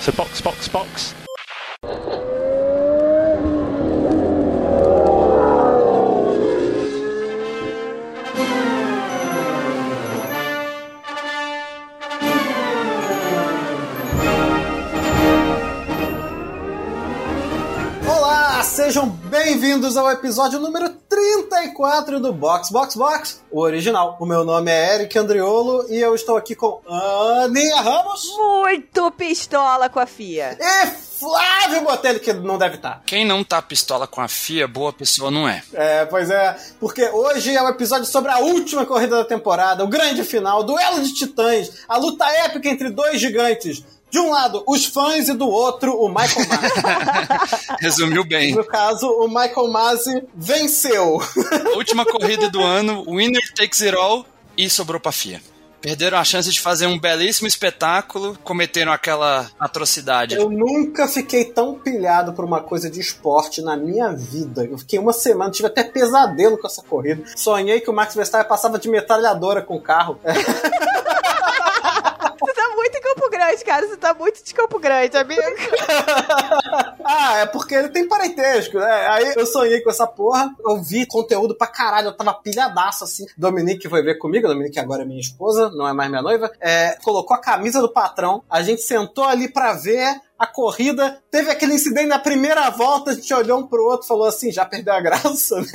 So box, box, box. Olá, sejam bem-vindos ao episódio número 34 do Box Box Box, o original. O meu nome é Eric Andriolo e eu estou aqui com Aninha Ramos Muito pistola com a FIA. e Flávio Botelho, que não deve estar. Quem não tá pistola com a FIA, boa pessoa não é. É, pois é, porque hoje é o episódio sobre a última corrida da temporada, o grande final, duelo de titãs, a luta épica entre dois gigantes. De um lado, os fãs e do outro, o Michael Masi. Resumiu bem. No caso, o Michael Masi venceu. Última corrida do ano, winner takes it all e sobrou pra FIA. Perderam a chance de fazer um belíssimo espetáculo, cometeram aquela atrocidade. Eu nunca fiquei tão pilhado por uma coisa de esporte na minha vida. Eu fiquei uma semana, tive até pesadelo com essa corrida. Sonhei que o Max Verstappen passava de metralhadora com o carro. Você tá muito em Campo Grande, cara. Você tá muito de Campo Grande, amigo. ah, é porque ele tem parentesco, né? Aí eu sonhei com essa porra, eu vi conteúdo pra caralho, eu tava pilhadaço assim. Dominique foi ver comigo, Dominique agora é minha esposa, não é mais minha noiva, é, colocou a camisa do patrão, a gente sentou ali pra ver a corrida, teve aquele incidente na primeira volta, a gente olhou um pro outro e falou assim, já perdeu a graça, né?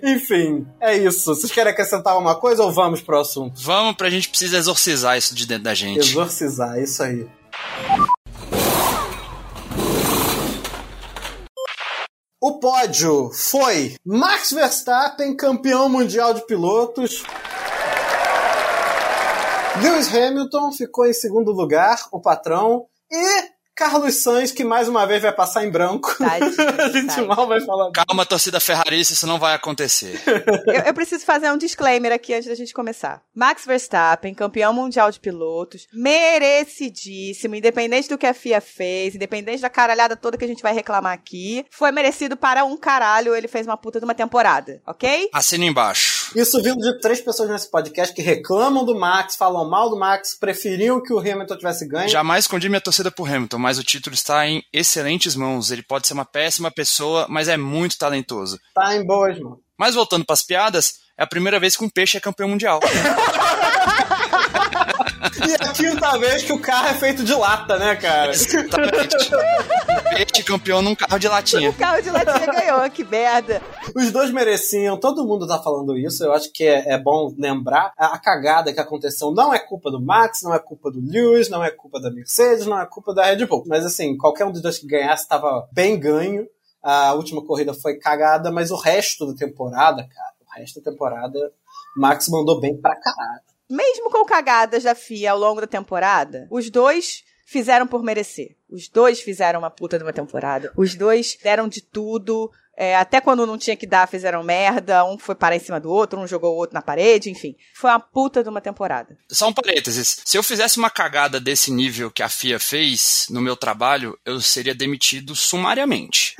Enfim, é isso. Vocês querem acrescentar alguma coisa ou vamos pro assunto? Vamos pra gente precisa exorcizar isso de dentro da gente. Exorcizar, é isso aí. O pódio foi Max Verstappen, campeão mundial de pilotos. Lewis Hamilton ficou em segundo lugar, o patrão. E Carlos Sainz, que mais uma vez vai passar em branco. Tadinho, a gente tadinho. mal vai falar. Calma, torcida ferrarista, isso não vai acontecer. Eu, eu preciso fazer um disclaimer aqui antes da gente começar. Max Verstappen, campeão mundial de pilotos, merecidíssimo, independente do que a FIA fez, independente da caralhada toda que a gente vai reclamar aqui, foi merecido para um caralho, ele fez uma puta de uma temporada, ok? Assina embaixo. Isso vindo de três pessoas nesse podcast que reclamam do Max, falam mal do Max, preferiam que o Hamilton tivesse ganho. Jamais escondi minha torcida por Hamilton, mas o título está em excelentes mãos. Ele pode ser uma péssima pessoa, mas é muito talentoso. Tá em boas, mano. Mas voltando pras piadas, é a primeira vez que um peixe é campeão mundial. E a quinta vez que o carro é feito de lata, né, cara? Exatamente. Peixe campeão num carro de latinha. O carro de latinha ganhou, que merda. Os dois mereciam, todo mundo tá falando isso, eu acho que é, é bom lembrar. A, a cagada que aconteceu não é culpa do Max, não é culpa do Lewis, não é culpa da Mercedes, não é culpa da Red Bull. Mas assim, qualquer um dos dois que ganhasse tava bem ganho. A última corrida foi cagada, mas o resto da temporada, cara, o resto da temporada, Max mandou bem pra caralho. Mesmo com cagadas da FIA ao longo da temporada, os dois fizeram por merecer. Os dois fizeram uma puta de uma temporada. Os dois deram de tudo. É, até quando não tinha que dar, fizeram merda. Um foi parar em cima do outro, um jogou o outro na parede, enfim. Foi uma puta de uma temporada. Só um parênteses. Se eu fizesse uma cagada desse nível que a FIA fez no meu trabalho, eu seria demitido sumariamente.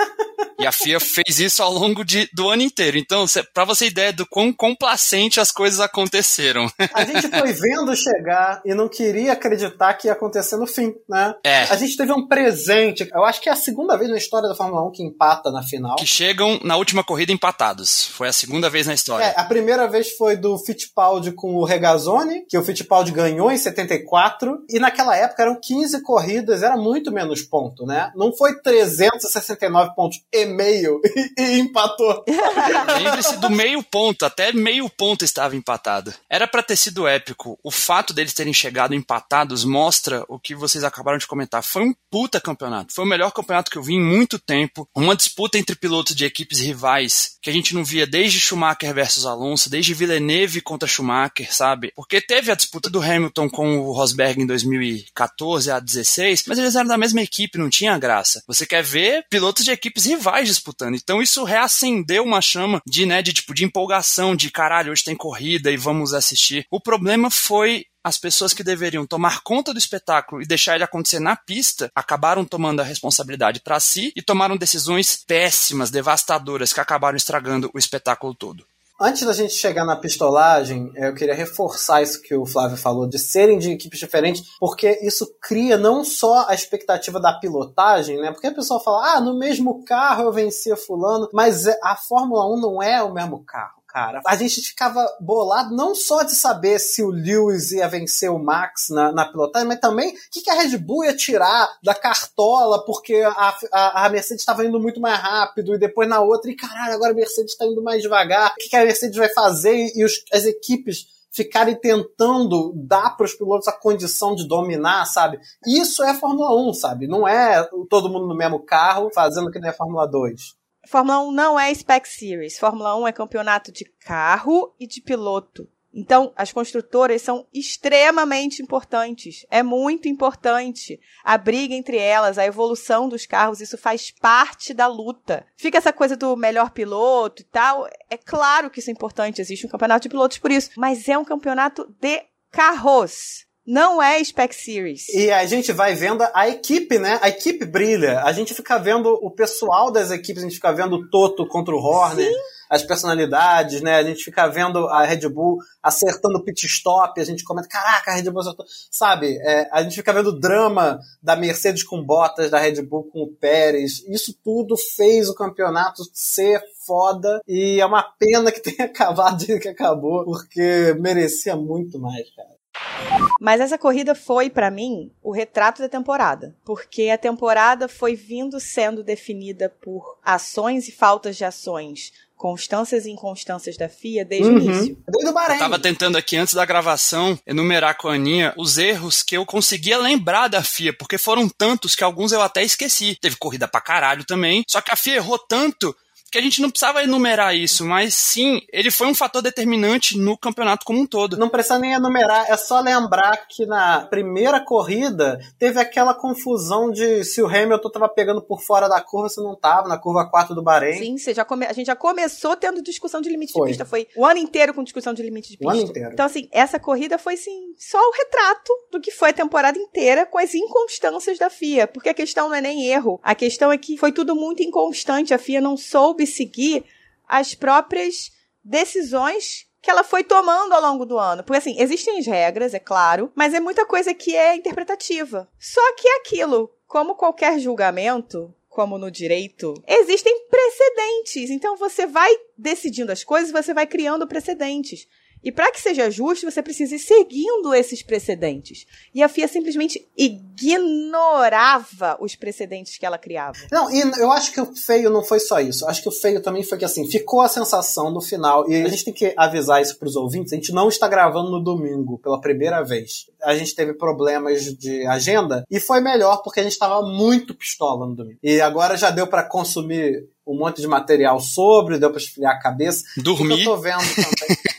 E a FIA fez isso ao longo de, do ano inteiro. Então, pra você ter ideia do quão complacente as coisas aconteceram. A gente foi vendo chegar e não queria acreditar que ia acontecer no fim, né? É. A gente teve um presente. Eu acho que é a segunda vez na história da Fórmula 1 que empata na final. Que chegam na última corrida empatados. Foi a segunda vez na história. É, a primeira vez foi do Fittipaldi com o Regazzoni, que o Fittipaldi ganhou em 74, e naquela época eram 15 corridas, era muito menos ponto, né? Não foi 369 pontos e meio e, e empatou. Lembre-se do meio ponto, até meio ponto estava empatado. Era pra ter sido épico. O fato deles terem chegado empatados mostra o que vocês acabaram de comentar. Foi um puta campeonato. Foi o melhor campeonato que eu vi em muito tempo. Uma disputa entre pilotos de equipes rivais que a gente não via desde Schumacher versus Alonso, desde Villeneuve contra Schumacher, sabe? Porque teve a disputa do Hamilton com o Rosberg em 2014 a 16, mas eles eram da mesma equipe, não tinha graça. Você quer ver pilotos de equipes rivais disputando. Então isso reacendeu uma chama de, né, de tipo de empolgação, de caralho, hoje tem corrida e vamos assistir. O problema foi as pessoas que deveriam tomar conta do espetáculo e deixar ele acontecer na pista acabaram tomando a responsabilidade para si e tomaram decisões péssimas, devastadoras, que acabaram estragando o espetáculo todo. Antes da gente chegar na pistolagem, eu queria reforçar isso que o Flávio falou, de serem de equipes diferentes, porque isso cria não só a expectativa da pilotagem, né? Porque a pessoa fala, ah, no mesmo carro eu vencia fulano, mas a Fórmula 1 não é o mesmo carro cara. A gente ficava bolado não só de saber se o Lewis ia vencer o Max na, na pilotagem, mas também o que, que a Red Bull ia tirar da cartola, porque a, a, a Mercedes estava indo muito mais rápido, e depois na outra, e caralho, agora a Mercedes está indo mais devagar. O que, que a Mercedes vai fazer? E, os, as equipes ficarem tentando dar para os pilotos a condição de dominar, sabe? Isso é Fórmula 1, sabe? Não é todo mundo no mesmo carro fazendo que nem a Fórmula 2. Fórmula 1 não é Spec Series. Fórmula 1 é campeonato de carro e de piloto. Então, as construtoras são extremamente importantes. É muito importante a briga entre elas, a evolução dos carros, isso faz parte da luta. Fica essa coisa do melhor piloto e tal. É claro que isso é importante, existe um campeonato de pilotos por isso, mas é um campeonato de carros. Não é Spec Series. E a gente vai vendo a equipe, né? A equipe brilha. A gente fica vendo o pessoal das equipes, a gente fica vendo o Toto contra o Horner. Sim as personalidades, né? A gente fica vendo a Red Bull acertando o pit stop, a gente comenta, caraca, a Red Bull acertou. Sabe, é, a gente fica vendo o drama da Mercedes com Bottas, da Red Bull com o Pérez. Isso tudo fez o campeonato ser foda e é uma pena que tenha acabado que acabou, porque merecia muito mais, cara. Mas essa corrida foi, para mim, o retrato da temporada. Porque a temporada foi vindo sendo definida por ações e faltas de ações constâncias e inconstâncias da FIA desde uhum. o início. Desde o Bahrein. Eu tava tentando aqui, antes da gravação, enumerar com a Aninha os erros que eu conseguia lembrar da FIA, porque foram tantos que alguns eu até esqueci. Teve corrida pra caralho também, só que a FIA errou tanto que a gente não precisava enumerar isso, mas sim, ele foi um fator determinante no campeonato como um todo. Não precisa nem enumerar, é só lembrar que na primeira corrida teve aquela confusão de se o Hamilton estava pegando por fora da curva, se não estava, na curva 4 do Bahrein. Sim, você já come... a gente já começou tendo discussão de limite foi. de pista, foi o ano inteiro com discussão de limite de pista. O ano inteiro. Então, assim, essa corrida foi, sim, só o retrato do que foi a temporada inteira com as inconstâncias da FIA, porque a questão não é nem erro, a questão é que foi tudo muito inconstante, a FIA não soube soube seguir as próprias decisões que ela foi tomando ao longo do ano. Porque, assim, existem as regras, é claro, mas é muita coisa que é interpretativa. Só que é aquilo, como qualquer julgamento, como no direito, existem precedentes. Então, você vai decidindo as coisas, você vai criando precedentes. E para que seja justo, você precisa ir seguindo esses precedentes. E a FIA simplesmente ignorava os precedentes que ela criava. Não, e eu acho que o feio não foi só isso. Acho que o feio também foi que assim, ficou a sensação no final, e a gente tem que avisar isso para os ouvintes, a gente não está gravando no domingo pela primeira vez. A gente teve problemas de agenda e foi melhor porque a gente estava muito pistola no domingo. E agora já deu para consumir um monte de material sobre, deu para esfriar a cabeça. Dormir. O que eu tô vendo também.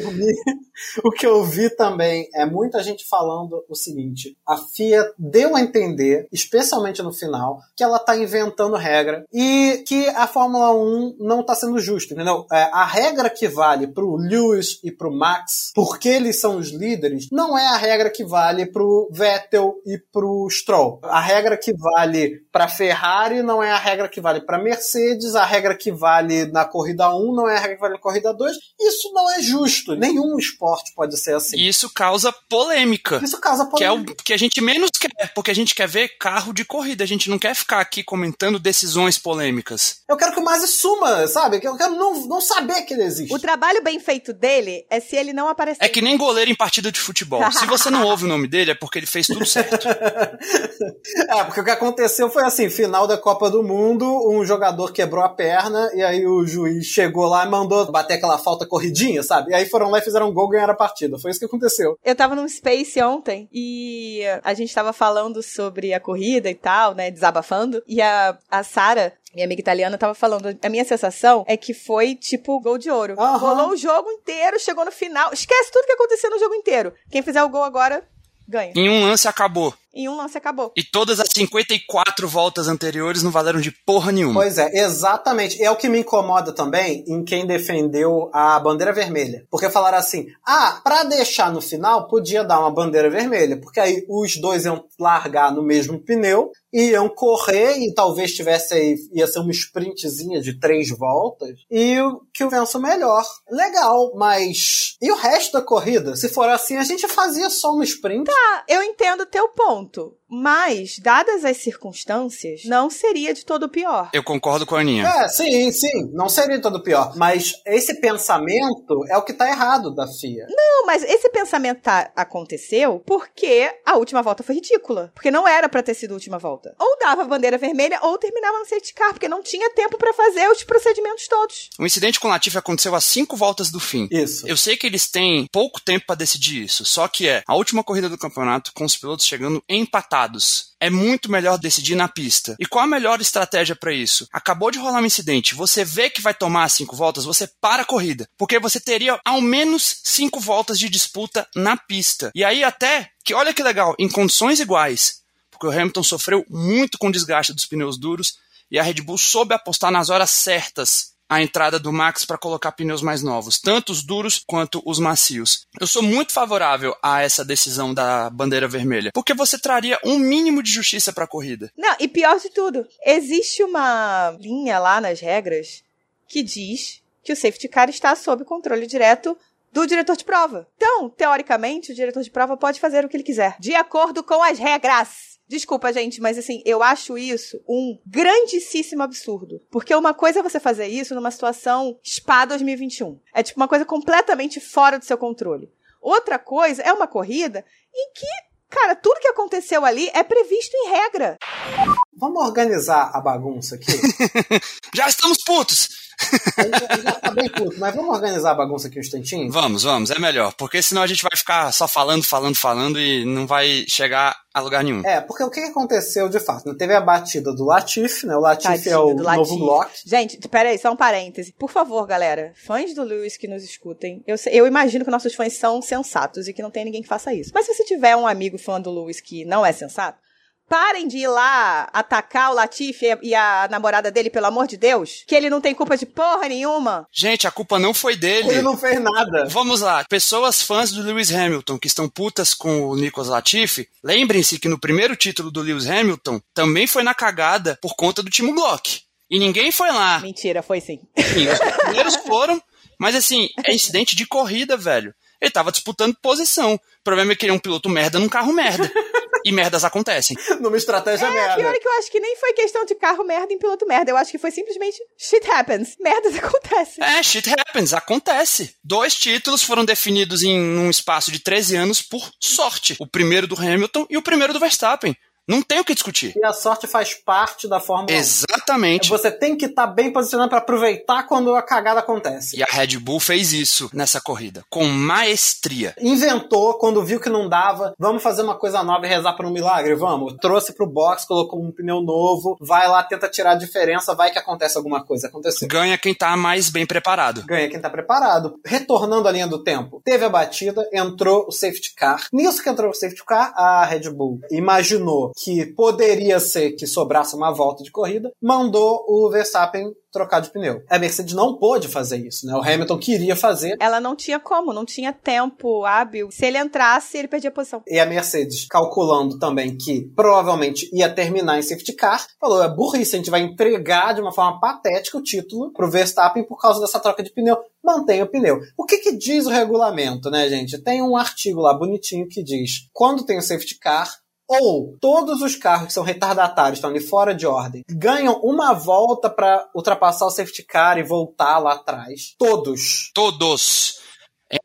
dormir. O que eu vi também é muita gente falando o seguinte: a FIA deu a entender, especialmente no final, que ela tá inventando regra e que a Fórmula 1 não tá sendo justa, entendeu? É, a regra que vale pro Lewis e pro Max, porque eles são os líderes, não é a regra que vale pro Vettel e pro Stroll. A regra que vale pra Ferrari não é a regra que vale pra Mercedes Mercedes, a regra que vale na corrida 1 não é a regra que vale na corrida 2. Isso não é justo. Nenhum esporte pode ser assim. E isso causa polêmica. Isso causa polêmica. Que é o que a gente menos quer, porque a gente quer ver carro de corrida. A gente não quer ficar aqui comentando decisões polêmicas. Eu quero que o Masi suma, sabe? Eu quero não, não saber que ele existe. O trabalho bem feito dele é se ele não aparecer. É que nem goleiro em partida de futebol. se você não ouve o nome dele, é porque ele fez tudo certo. é, porque o que aconteceu foi assim: final da Copa do Mundo, um jogador quebrou a perna e aí o juiz chegou lá e mandou bater aquela falta corridinha, sabe? E aí foram lá e fizeram um gol e ganharam a partida. Foi isso que aconteceu. Eu tava num Space ontem e a gente tava falando sobre a corrida e tal, né? Desabafando. E a, a Sara, minha amiga italiana tava falando, a minha sensação é que foi tipo gol de ouro. Uhum. Rolou o jogo inteiro, chegou no final. Esquece tudo que aconteceu no jogo inteiro. Quem fizer o gol agora ganha. Em um lance acabou. Em um lance acabou. E todas as 54 voltas anteriores não valeram de porra nenhuma. Pois é, exatamente. É o que me incomoda também em quem defendeu a bandeira vermelha. Porque falaram assim: ah, pra deixar no final, podia dar uma bandeira vermelha. Porque aí os dois iam largar no mesmo pneu iam correr e talvez tivesse ia ser uma sprintzinha de três voltas e o que o vença melhor. Legal, mas e o resto da corrida? Se for assim, a gente fazia só uma sprint. Tá, eu entendo o teu ponto. Mas, dadas as circunstâncias, não seria de todo pior. Eu concordo com a Aninha. É, sim, sim. Não seria de todo pior. Mas esse pensamento é o que tá errado da FIA. Não, mas esse pensamento tá, aconteceu porque a última volta foi ridícula. Porque não era para ter sido a última volta. Ou dava a bandeira vermelha ou terminava no safety car, porque não tinha tempo para fazer os procedimentos todos. O incidente com o Latifi aconteceu a cinco voltas do fim. Isso. Eu sei que eles têm pouco tempo para decidir isso, só que é a última corrida do campeonato com os pilotos chegando empatados é muito melhor decidir na pista. E qual a melhor estratégia para isso? Acabou de rolar um incidente, você vê que vai tomar cinco voltas, você para a corrida, porque você teria ao menos cinco voltas de disputa na pista. E aí até que olha que legal, em condições iguais, porque o Hamilton sofreu muito com o desgaste dos pneus duros e a Red Bull soube apostar nas horas certas a entrada do Max para colocar pneus mais novos, tanto os duros quanto os macios. Eu sou muito favorável a essa decisão da bandeira vermelha, porque você traria um mínimo de justiça para a corrida. Não, e pior de tudo, existe uma linha lá nas regras que diz que o safety car está sob controle direto do diretor de prova. Então, teoricamente, o diretor de prova pode fazer o que ele quiser, de acordo com as regras. Desculpa, gente, mas assim, eu acho isso um grandíssimo absurdo. Porque uma coisa é você fazer isso numa situação SPA 2021. É tipo uma coisa completamente fora do seu controle. Outra coisa é uma corrida em que, cara, tudo que aconteceu ali é previsto em regra. Vamos organizar a bagunça aqui? Já estamos putos! Já, já tá bem puto, mas vamos organizar a bagunça aqui um instantinho? Vamos, vamos, é melhor. Porque senão a gente vai ficar só falando, falando, falando e não vai chegar a lugar nenhum. É, porque o que aconteceu de fato? Teve a batida do Latif, né? O Latif é o novo bloco. Gente, peraí, só um parêntese. Por favor, galera, fãs do Lewis que nos escutem, eu, eu imagino que nossos fãs são sensatos e que não tem ninguém que faça isso. Mas se você tiver um amigo fã do Lewis que não é sensato, Parem de ir lá atacar o Latif e a namorada dele, pelo amor de Deus. Que ele não tem culpa de porra nenhuma. Gente, a culpa não foi dele. Ele não fez nada. Vamos lá. Pessoas fãs do Lewis Hamilton que estão putas com o Nicolas Latifi, lembrem-se que no primeiro título do Lewis Hamilton também foi na cagada por conta do Timo Glock. E ninguém foi lá. Mentira, foi sim. sim os primeiros foram, mas assim, é incidente de corrida, velho. Ele tava disputando posição. O problema é que ele é um piloto merda num carro merda. E merdas acontecem. Numa estratégia é, merda. Pior é que eu acho que nem foi questão de carro merda em piloto merda. Eu acho que foi simplesmente shit happens. Merdas acontecem. É, shit happens. Acontece. Dois títulos foram definidos em um espaço de 13 anos por sorte. O primeiro do Hamilton e o primeiro do Verstappen. Não tem o que discutir. E a sorte faz parte da Fórmula Exatamente. 1. Você tem que estar tá bem posicionado para aproveitar quando a cagada acontece. E a Red Bull fez isso nessa corrida, com maestria. Inventou, quando viu que não dava, vamos fazer uma coisa nova e rezar para um milagre? Vamos. Trouxe pro box, colocou um pneu novo, vai lá, tenta tirar a diferença, vai que acontece alguma coisa. Aconteceu. Ganha quem tá mais bem preparado. Ganha quem tá preparado. Retornando à linha do tempo, teve a batida, entrou o safety car. Nisso que entrou o safety car, a Red Bull imaginou que poderia ser que sobrasse uma volta de corrida, mandou o Verstappen trocar de pneu. A Mercedes não pôde fazer isso, né? O Hamilton queria fazer. Ela não tinha como, não tinha tempo hábil. Se ele entrasse, ele perdia a posição. E a Mercedes, calculando também que provavelmente ia terminar em safety car, falou: é burrice, a gente vai entregar de uma forma patética o título pro Verstappen por causa dessa troca de pneu. Mantenha o pneu. O que, que diz o regulamento, né, gente? Tem um artigo lá bonitinho que diz: quando tem o safety car, ou todos os carros que são retardatários, estão ali fora de ordem, ganham uma volta para ultrapassar o safety car e voltar lá atrás. Todos. Todos.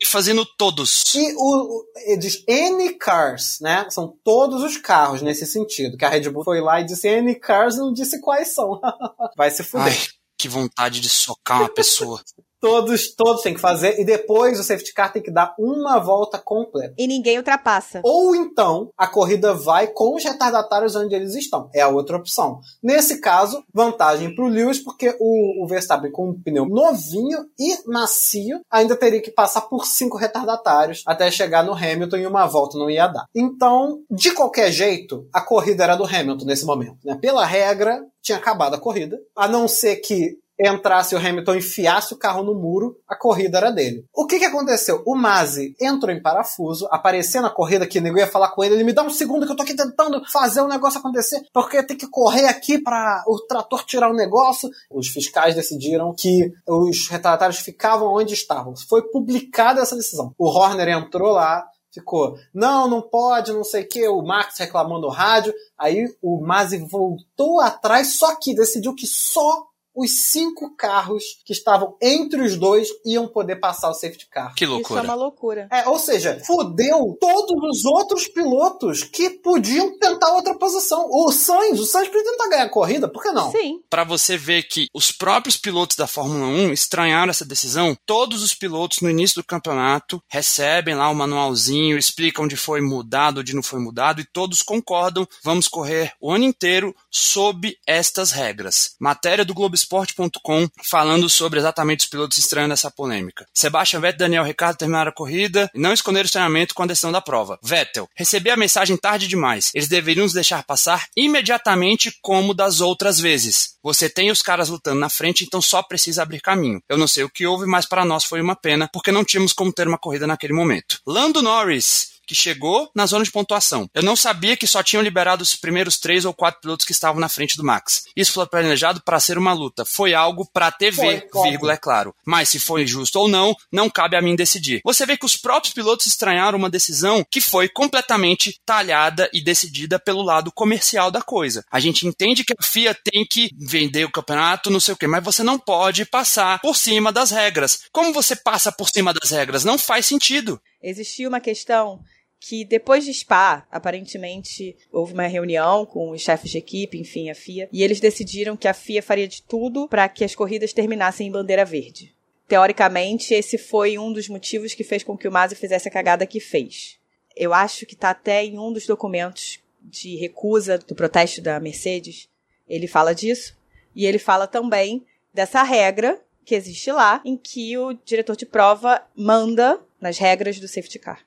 ênfase no todos. E o, o diz N cars, né? São todos os carros nesse sentido. Que a Red Bull foi lá e disse N cars, não disse quais são. Vai se fuder. Ai, que vontade de socar uma pessoa. Todos, todos têm que fazer e depois o safety car tem que dar uma volta completa. E ninguém ultrapassa. Ou então a corrida vai com os retardatários onde eles estão. É a outra opção. Nesse caso, vantagem para o Lewis porque o, o Verstappen com um pneu novinho e macio ainda teria que passar por cinco retardatários até chegar no Hamilton e uma volta não ia dar. Então, de qualquer jeito, a corrida era do Hamilton nesse momento. Né? Pela regra, tinha acabado a corrida, a não ser que entrasse o Hamilton enfiasse o carro no muro, a corrida era dele. O que que aconteceu? O Mazzi entrou em parafuso, apareceu na corrida que nego ia falar com ele, ele me dá um segundo que eu tô aqui tentando fazer o negócio acontecer, porque tem que correr aqui para o trator tirar o negócio. Os fiscais decidiram que os retardatários ficavam onde estavam. Foi publicada essa decisão. O Horner entrou lá, ficou, não, não pode, não sei o que, o Max reclamando no rádio, aí o Mazzi voltou atrás, só que decidiu que só os cinco carros que estavam entre os dois iam poder passar o safety car. Que loucura. Isso é uma loucura. É, ou seja, fudeu todos os outros pilotos que podiam tentar outra posição. O Sainz, o Sainz podia tentar ganhar a corrida, por que não? Sim. Para você ver que os próprios pilotos da Fórmula 1 estranharam essa decisão, todos os pilotos no início do campeonato recebem lá o um manualzinho, explicam onde foi mudado, onde não foi mudado e todos concordam, vamos correr o ano inteiro sob estas regras. Matéria do Globo Globoesporte.com falando sobre exatamente os pilotos estranhando essa polêmica. Sebastian Vettel e Daniel Ricciardo terminaram a corrida e não esconderam o estranhamento com a decisão da prova. Vettel, recebi a mensagem tarde demais. Eles deveriam nos deixar passar imediatamente como das outras vezes. Você tem os caras lutando na frente, então só precisa abrir caminho. Eu não sei o que houve, mas para nós foi uma pena, porque não tínhamos como ter uma corrida naquele momento. Lando Norris, que chegou na zona de pontuação. Eu não sabia que só tinham liberado os primeiros três ou quatro pilotos que estavam na frente do Max. Isso foi planejado para ser uma luta. Foi algo para TV, foi, vírgula, é claro. Mas se foi justo ou não, não cabe a mim decidir. Você vê que os próprios pilotos estranharam uma decisão que foi completamente talhada e decidida pelo lado comercial da coisa. A gente entende que a FIA tem que vender o campeonato, não sei o quê, mas você não pode passar por cima das regras. Como você passa por cima das regras? Não faz sentido. Existia uma questão que depois de Spa, aparentemente houve uma reunião com os chefes de equipe, enfim, a FIA, e eles decidiram que a FIA faria de tudo para que as corridas terminassem em bandeira verde. Teoricamente, esse foi um dos motivos que fez com que o Masi fizesse a cagada que fez. Eu acho que está até em um dos documentos de recusa do protesto da Mercedes. Ele fala disso. E ele fala também dessa regra que existe lá, em que o diretor de prova manda nas regras do safety car.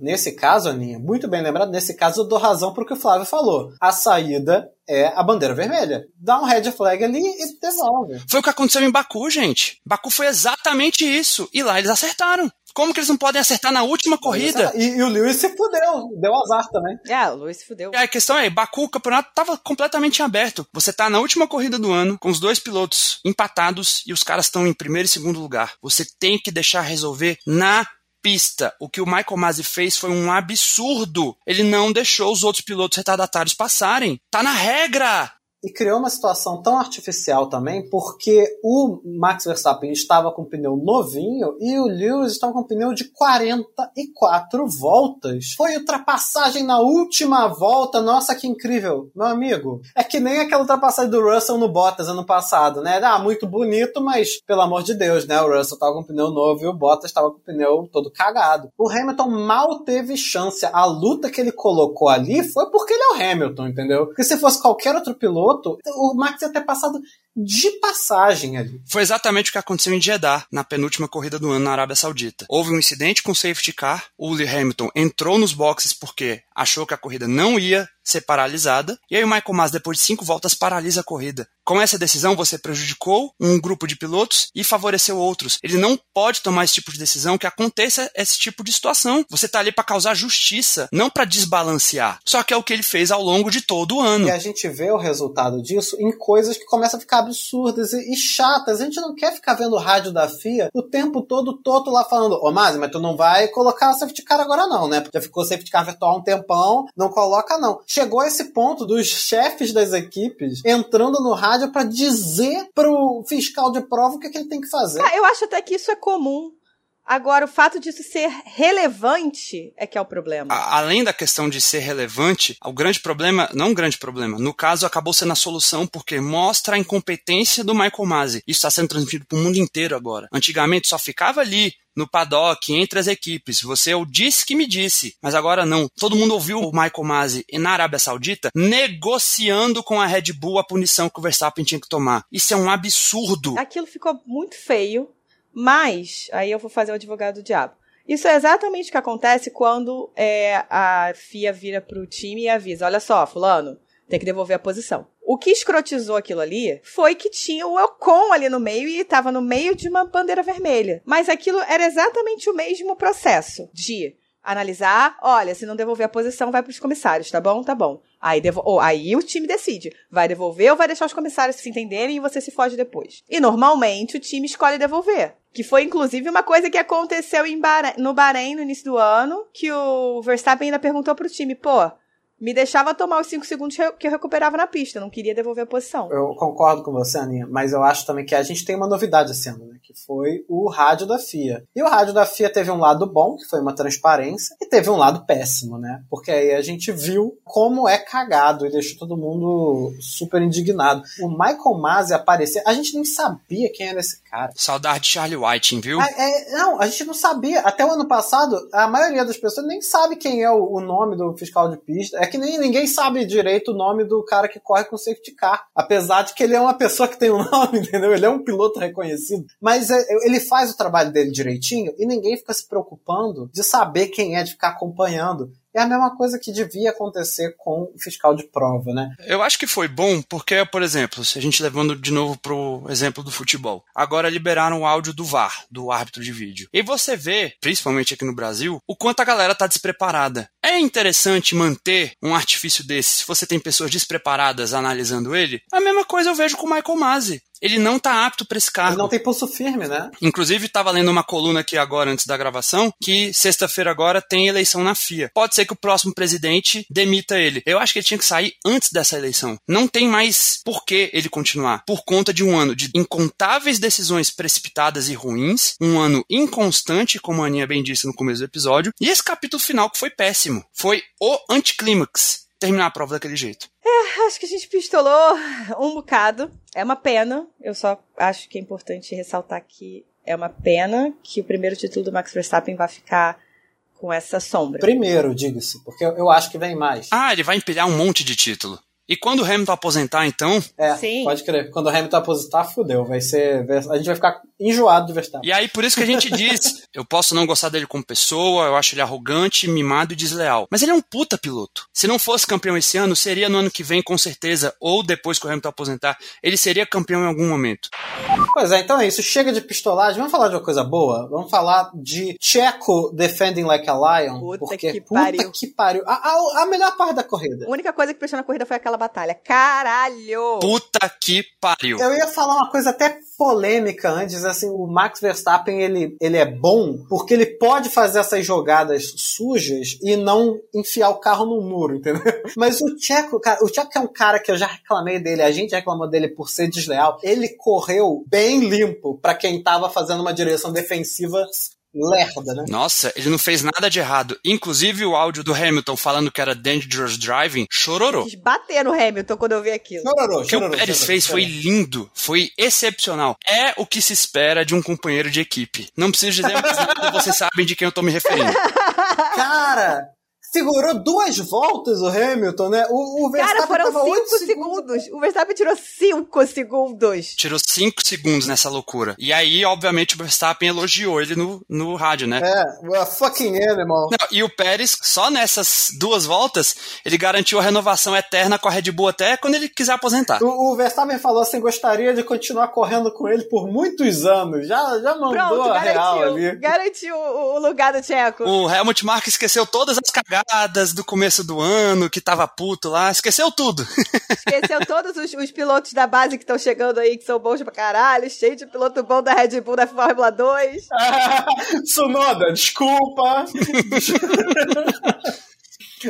Nesse caso, Aninha, muito bem lembrado, nesse caso eu dou razão pro que o Flávio falou. A saída é a bandeira vermelha. Dá um red flag ali e devolve. Foi o que aconteceu em Baku, gente. Baku foi exatamente isso. E lá eles acertaram. Como que eles não podem acertar na última corrida? E, e, o Lewis se fudeu, deu azar também. É, o Lewis se fudeu. a questão é, Baku, o campeonato estava completamente aberto. Você tá na última corrida do ano, com os dois pilotos empatados e os caras estão em primeiro e segundo lugar. Você tem que deixar resolver na pista. O que o Michael Masi fez foi um absurdo. Ele não deixou os outros pilotos retardatários passarem. Tá na regra! E criou uma situação tão artificial também, porque o Max Verstappen estava com pneu novinho e o Lewis estava com pneu de 44 voltas. Foi ultrapassagem na última volta. Nossa, que incrível, meu amigo. É que nem aquela ultrapassagem do Russell no Bottas ano passado, né? Ah, muito bonito, mas pelo amor de Deus, né? O Russell estava com pneu novo e o Bottas estava com pneu todo cagado. O Hamilton mal teve chance. A luta que ele colocou ali foi porque ele é o Hamilton, entendeu? Porque se fosse qualquer outro piloto, o Max ia ter passado de passagem ali. Foi exatamente o que aconteceu em Jeddah, na penúltima corrida do ano na Arábia Saudita. Houve um incidente com o safety car, o Lewis Hamilton entrou nos boxes porque achou que a corrida não ia ser paralisada, e aí o Michael Mas, depois de cinco voltas, paralisa a corrida. Com essa decisão, você prejudicou um grupo de pilotos e favoreceu outros. Ele não pode tomar esse tipo de decisão que aconteça esse tipo de situação. Você tá ali para causar justiça, não para desbalancear. Só que é o que ele fez ao longo de todo o ano. E a gente vê o resultado disso em coisas que começam a ficar absurdas e, chatas. A gente não quer ficar vendo o rádio da FIA o tempo todo, todo lá falando: Ô, Masi, mas tu não vai colocar o safety car agora não, né? Porque já ficou safety car virtual um tempão, não coloca não. Chegou a esse ponto dos chefes das equipes entrando no rádio para dizer pro fiscal de prova o que, é que ele tem que fazer. Ah, eu acho até que isso é comum. Agora, o fato disso ser relevante é que é o problema. A, além da questão de ser relevante, o grande problema, não um grande problema, no caso acabou sendo a solução porque mostra a incompetência do Michael Masi. Isso está sendo transmitido para o mundo inteiro agora. Antigamente só ficava ali no paddock, entre as equipes. Você é o disse que me disse, mas agora não. Todo mundo ouviu o Michael Masi na Arábia Saudita negociando com a Red Bull a punição que o Verstappen tinha que tomar. Isso é um absurdo. Aquilo ficou muito feio, mas aí eu vou fazer o advogado do diabo. Isso é exatamente o que acontece quando é, a FIA vira pro time e avisa: olha só, fulano, tem que devolver a posição. O que escrotizou aquilo ali foi que tinha o Ocon ali no meio e estava no meio de uma bandeira vermelha. Mas aquilo era exatamente o mesmo processo de analisar, olha, se não devolver a posição, vai para os comissários, tá bom? Tá bom. Aí, aí o time decide, vai devolver ou vai deixar os comissários se entenderem e você se foge depois. E normalmente o time escolhe devolver. Que foi, inclusive, uma coisa que aconteceu Bahrein, no Bahrein no início do ano, que o Verstappen ainda perguntou pro time, pô, me deixava tomar os 5 segundos que eu recuperava na pista, não queria devolver a posição. Eu concordo com você, Aninha, mas eu acho também que a gente tem uma novidade esse ano, né? Que foi o rádio da FIA. E o rádio da FIA teve um lado bom, que foi uma transparência, e teve um lado péssimo, né? Porque aí a gente viu como é cagado e deixou todo mundo super indignado. O Michael Masi aparecer, a gente nem sabia quem era esse cara. Saudade de Charlie Whiting, viu? Ah, é, não, a gente não sabia. Até o ano passado, a maioria das pessoas nem sabe quem é o, o nome do fiscal de pista. É que nem ninguém sabe direito o nome do cara que corre com safety car. Apesar de que ele é uma pessoa que tem um nome, entendeu? Ele é um piloto reconhecido. Mas é, ele faz o trabalho dele direitinho e ninguém fica se preocupando de saber quem é, de ficar acompanhando. É a mesma coisa que devia acontecer com o fiscal de prova, né? Eu acho que foi bom porque, por exemplo, se a gente levando de novo pro exemplo do futebol, agora liberaram o áudio do VAR, do árbitro de vídeo. E você vê, principalmente aqui no Brasil, o quanto a galera tá despreparada. É interessante manter um artifício desse se você tem pessoas despreparadas analisando ele? A mesma coisa eu vejo com o Michael Masi ele não tá apto para esse cargo. Ele não tem pulso firme, né? Inclusive, estava lendo uma coluna aqui agora, antes da gravação, que sexta-feira agora tem eleição na FIA. Pode ser que o próximo presidente demita ele. Eu acho que ele tinha que sair antes dessa eleição. Não tem mais por que ele continuar. Por conta de um ano de incontáveis decisões precipitadas e ruins, um ano inconstante, como a Aninha bem disse no começo do episódio, e esse capítulo final que foi péssimo. Foi o anticlímax terminar a prova daquele jeito. É, acho que a gente pistolou um bocado. É uma pena. Eu só acho que é importante ressaltar que é uma pena que o primeiro título do Max Verstappen vai ficar com essa sombra. Primeiro, diga-se, porque eu acho que vem mais. Ah, ele vai empilhar um monte de título. E quando o Hamilton aposentar, então. É, Sim. pode crer. Quando o Hamilton aposentar, fudeu. Vai ser. A gente vai ficar enjoado de Verstappen. E aí, por isso que a gente diz: eu posso não gostar dele como pessoa, eu acho ele arrogante, mimado e desleal. Mas ele é um puta piloto. Se não fosse campeão esse ano, seria no ano que vem, com certeza, ou depois que o Hamilton aposentar, ele seria campeão em algum momento. Pois é, então é isso. Chega de pistolagem. Vamos falar de uma coisa boa? Vamos falar de Checo defending like a lion. Puta porque que pariu. puta que pariu. A, a, a melhor parte da corrida. A única coisa que prestou na corrida foi aquela batalha. Caralho! Puta que pariu. Eu ia falar uma coisa até polêmica antes, assim, o Max Verstappen, ele, ele é bom porque ele pode fazer essas jogadas sujas e não enfiar o carro no muro, entendeu? Mas o Checo, cara, o Checo é um cara que eu já reclamei dele, a gente reclamou dele por ser desleal, ele correu bem limpo para quem tava fazendo uma direção defensiva lerda, né? Nossa, ele não fez nada de errado. Inclusive o áudio do Hamilton falando que era dangerous driving, chororou. Bater no Hamilton quando eu vi aquilo. Chororou, O que o Pérez fez foi lindo, foi excepcional. É o que se espera de um companheiro de equipe. Não preciso dizer mais nada, vocês sabem de quem eu tô me referindo. Cara, segurou duas voltas o Hamilton, né? O, o Verstappen Cara, foram tava oito cinco segundos. O Verstappen tirou cinco segundos. Tirou cinco segundos nessa loucura. E aí, obviamente, o Verstappen elogiou ele no, no rádio, né? É, a fucking animal. Não, e o Pérez, só nessas duas voltas, ele garantiu a renovação eterna com a Red Bull até quando ele quiser aposentar. O, o Verstappen falou assim, gostaria de continuar correndo com ele por muitos anos. Já, já mandou Pronto, a real garantiu. ali. Garantiu o, o lugar do Tcheco. O Helmut Marko esqueceu todas as cagadas do começo do ano, que tava puto lá, esqueceu tudo. Esqueceu todos os, os pilotos da base que estão chegando aí, que são bons pra caralho, cheio de piloto bom da Red Bull da Fórmula 2. Sunoda, desculpa.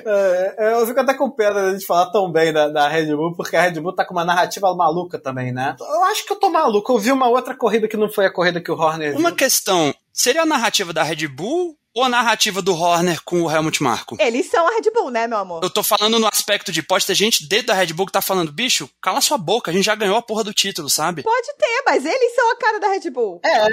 É, eu fico até com pena de falar tão bem da, da, Red Bull, porque a Red Bull tá com uma narrativa maluca também, né? Eu acho que eu tô maluco. Eu vi uma outra corrida que não foi a corrida que o Horner viu. Uma questão: seria a narrativa da Red Bull ou a narrativa do Horner com o Helmut Marko? Eles são a Red Bull, né, meu amor? Eu tô falando no aspecto de pode ter gente dentro da Red Bull que tá falando, bicho, cala sua boca, a gente já ganhou a porra do título, sabe? Pode ter, mas eles são a cara da Red Bull. É,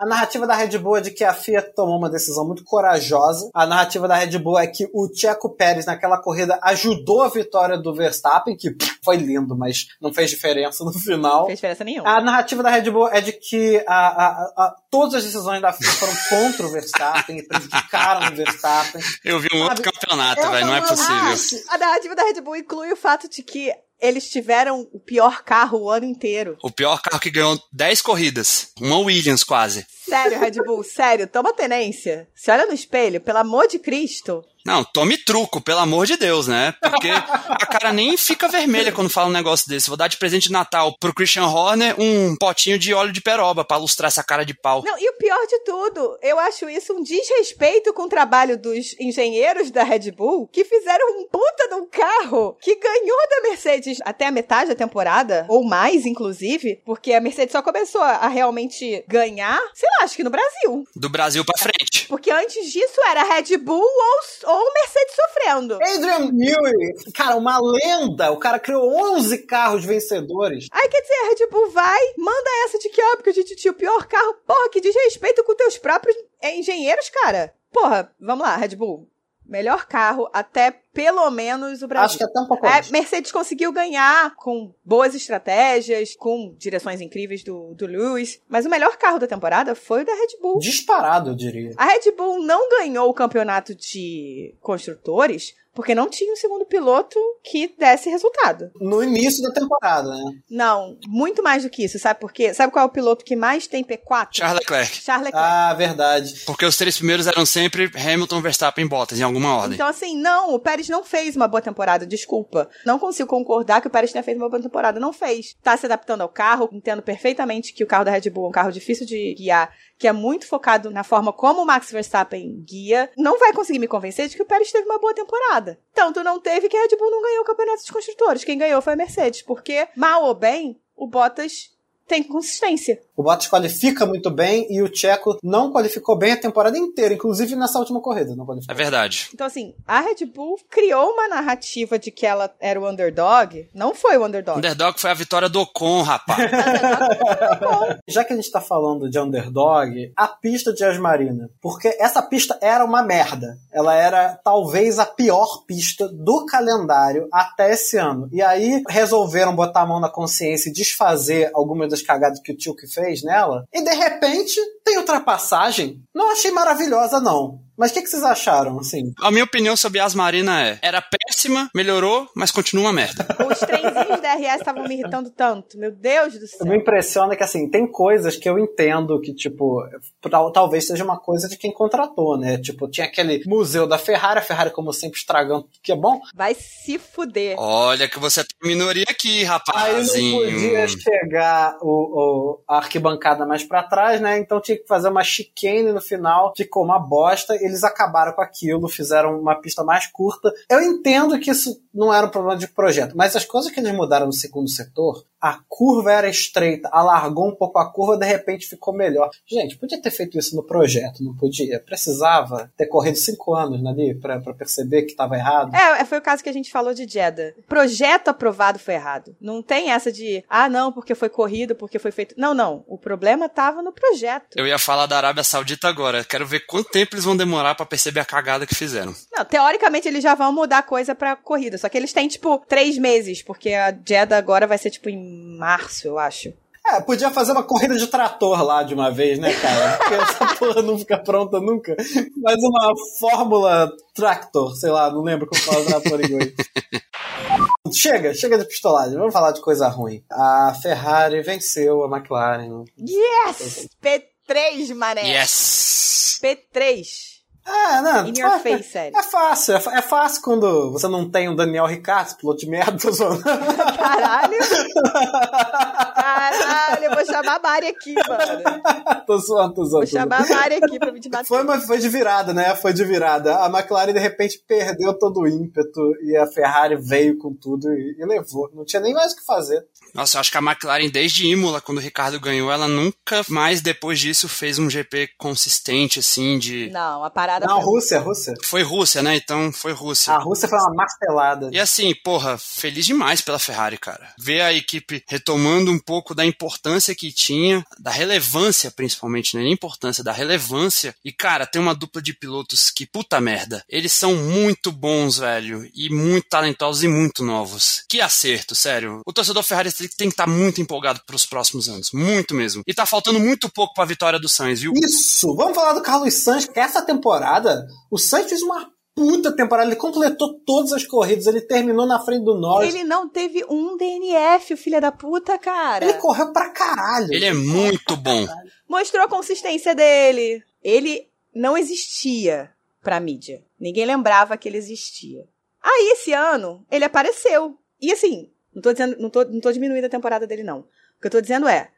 a narrativa da Red Bull é de que a FIA tomou uma decisão muito corajosa. A narrativa da Red Bull é que o Checo Pérez naquela corrida ajudou a vitória do Verstappen, que foi lindo, mas não fez diferença no final. Não fez diferença nenhuma. A narrativa da Red Bull é de que a, a, a, todas as decisões da FIA foram contra o Verstappen e prejudicaram o Verstappen. Eu vi um outro campeonato, velho, não é possível. A narrativa da Red Bull inclui o fato de que eles tiveram o pior carro o ano inteiro. O pior carro que ganhou 10 corridas. Uma Williams quase. Sério, Red Bull, sério, toma tenência. Se olha no espelho, pelo amor de Cristo. Não, tome truco, pelo amor de Deus, né? Porque a cara nem fica vermelha quando fala um negócio desse. Vou dar de presente de Natal pro Christian Horner um potinho de óleo de peroba pra lustrar essa cara de pau. Não, e o pior de tudo, eu acho isso um desrespeito com o trabalho dos engenheiros da Red Bull que fizeram um puta de um carro que ganhou da Mercedes até a metade da temporada, ou mais, inclusive, porque a Mercedes só começou a realmente ganhar, sei lá, acho que no Brasil. Do Brasil pra frente. Porque antes disso era Red Bull ou, ou Mercedes sofrendo. Adrian Newey, cara, uma lenda. O cara criou 11 carros vencedores. Aí quer dizer, a Red Bull vai, manda essa de que, ó, porque a gente tinha o pior carro. Porra, que desrespeito com teus próprios engenheiros, cara. Porra, vamos lá, Red Bull. Melhor carro até pelo menos o Brasil. Acho que até um pouco é, antes. Mercedes conseguiu ganhar com boas estratégias, com direções incríveis do, do Lewis, mas o melhor carro da temporada foi o da Red Bull. Disparado, eu diria. A Red Bull não ganhou o campeonato de construtores porque não tinha um segundo piloto que desse resultado. No início da temporada, né? Não, muito mais do que isso, sabe por quê? Sabe qual é o piloto que mais tem P4? Charles Leclerc. Charles Leclerc. Ah, verdade. Porque os três primeiros eram sempre Hamilton, Verstappen e Bottas, em alguma ordem. Então, assim, não, o Pérez não fez uma boa temporada, desculpa. Não consigo concordar que o Pérez tenha feito uma boa temporada. Não fez. Tá se adaptando ao carro, entendo perfeitamente que o carro da Red Bull é um carro difícil de guiar, que é muito focado na forma como o Max Verstappen guia. Não vai conseguir me convencer de que o Pérez teve uma boa temporada. Tanto não teve que a Red Bull não ganhou o campeonato de construtores. Quem ganhou foi a Mercedes, porque, mal ou bem, o Bottas tem consistência. O Bottas qualifica muito bem e o Tcheco não qualificou bem a temporada inteira, inclusive nessa última corrida. Não É qualificou. verdade. Então, assim, a Red Bull criou uma narrativa de que ela era o underdog. Não foi o underdog. Underdog foi a vitória do Ocon, rapaz. Já que a gente tá falando de underdog, a pista de Asmarina. Porque essa pista era uma merda. Ela era talvez a pior pista do calendário até esse ano. E aí resolveram botar a mão na consciência e desfazer algumas das cagadas que o tio que fez nela. E de repente tem ultrapassagem. Não achei maravilhosa, não. Mas o que, que vocês acharam, assim? A minha opinião sobre a Asmarina é: era péssima, melhorou, mas continua uma merda. Os trenzinhos da RS estavam me irritando tanto. Meu Deus do céu. Me impressiona que, assim, tem coisas que eu entendo que, tipo, tal- talvez seja uma coisa de quem contratou, né? Tipo, tinha aquele museu da Ferrari, a Ferrari, como sempre, estragando tudo que é bom. Vai se fuder. Olha que você tem minoria aqui, Aí não podia chegar o, o- a arquibancada mais pra trás, né? Então tinha que fazer uma chicane no final, ficou uma bosta. Eles acabaram com aquilo, fizeram uma pista mais curta. Eu entendo que isso não era um problema de projeto, mas as coisas que eles mudaram no segundo setor, a curva era estreita, alargou um pouco a curva, de repente ficou melhor. Gente, podia ter feito isso no projeto, não podia? Precisava ter corrido cinco anos ali pra, pra perceber que tava errado. É, foi o caso que a gente falou de Jeddah. O projeto aprovado foi errado. Não tem essa de, ah, não, porque foi corrido, porque foi feito. Não, não. O problema tava no projeto. Eu ia falar da Arábia Saudita agora. Quero ver quanto tempo eles vão demorar pra perceber a cagada que fizeram. Não, teoricamente eles já vão mudar coisa pra corrida. Só que eles têm, tipo, três meses, porque a Jeddah agora vai ser, tipo, em março, eu acho. É, podia fazer uma corrida de trator lá de uma vez, né, cara? Porque essa porra não fica pronta nunca. Mas uma Fórmula Tractor, sei lá, não lembro como fala trator em inglês. Chega, chega de pistolagem, vamos falar de coisa ruim. A Ferrari venceu a McLaren. Yes! P3, mané! Yes! P3. Ah, não. In your é- face, sério. É fácil, é, é fácil quando você não tem o Daniel Ricciardo, piloto de merda, tô zoando. Caralho! Caralho, eu vou chamar a Mari aqui, mano. tô zoando, tô zoando. Vou chamar a Mari aqui pra me te bater. Foi, mas foi de virada, né? Foi de virada. A McLaren, de repente, perdeu todo o ímpeto e a Ferrari veio com tudo e, e levou. Não tinha nem mais o que fazer. Nossa, eu acho que a McLaren, desde Imola, quando o Ricardo ganhou, ela nunca mais, depois disso, fez um GP consistente, assim, de. Não, a parada Não, foi... Rússia, Rússia. Foi Rússia, né? Então foi Rússia. A Rússia foi uma martelada. E assim, porra, feliz demais pela Ferrari, cara. Ver a equipe retomando um pouco da importância que tinha, da relevância, principalmente, né? Nem importância, da relevância. E, cara, tem uma dupla de pilotos que, puta merda, eles são muito bons, velho. E muito talentosos e muito novos. Que acerto, sério. O torcedor Ferrari tem que estar muito empolgado pros próximos anos. Muito mesmo. E tá faltando muito pouco pra vitória do Sainz, viu? Isso! Vamos falar do Carlos Sainz, que essa temporada o Sainz fez uma puta temporada. Ele completou todas as corridas, ele terminou na frente do Norris. Ele não teve um DNF, o filho da puta, cara. Ele correu pra caralho. Ele é muito bom. Mostrou a consistência dele. Ele não existia pra mídia. Ninguém lembrava que ele existia. Aí, esse ano, ele apareceu. E assim, não tô dizendo, não tô, não tô diminuindo a temporada dele, não. O que eu tô dizendo é,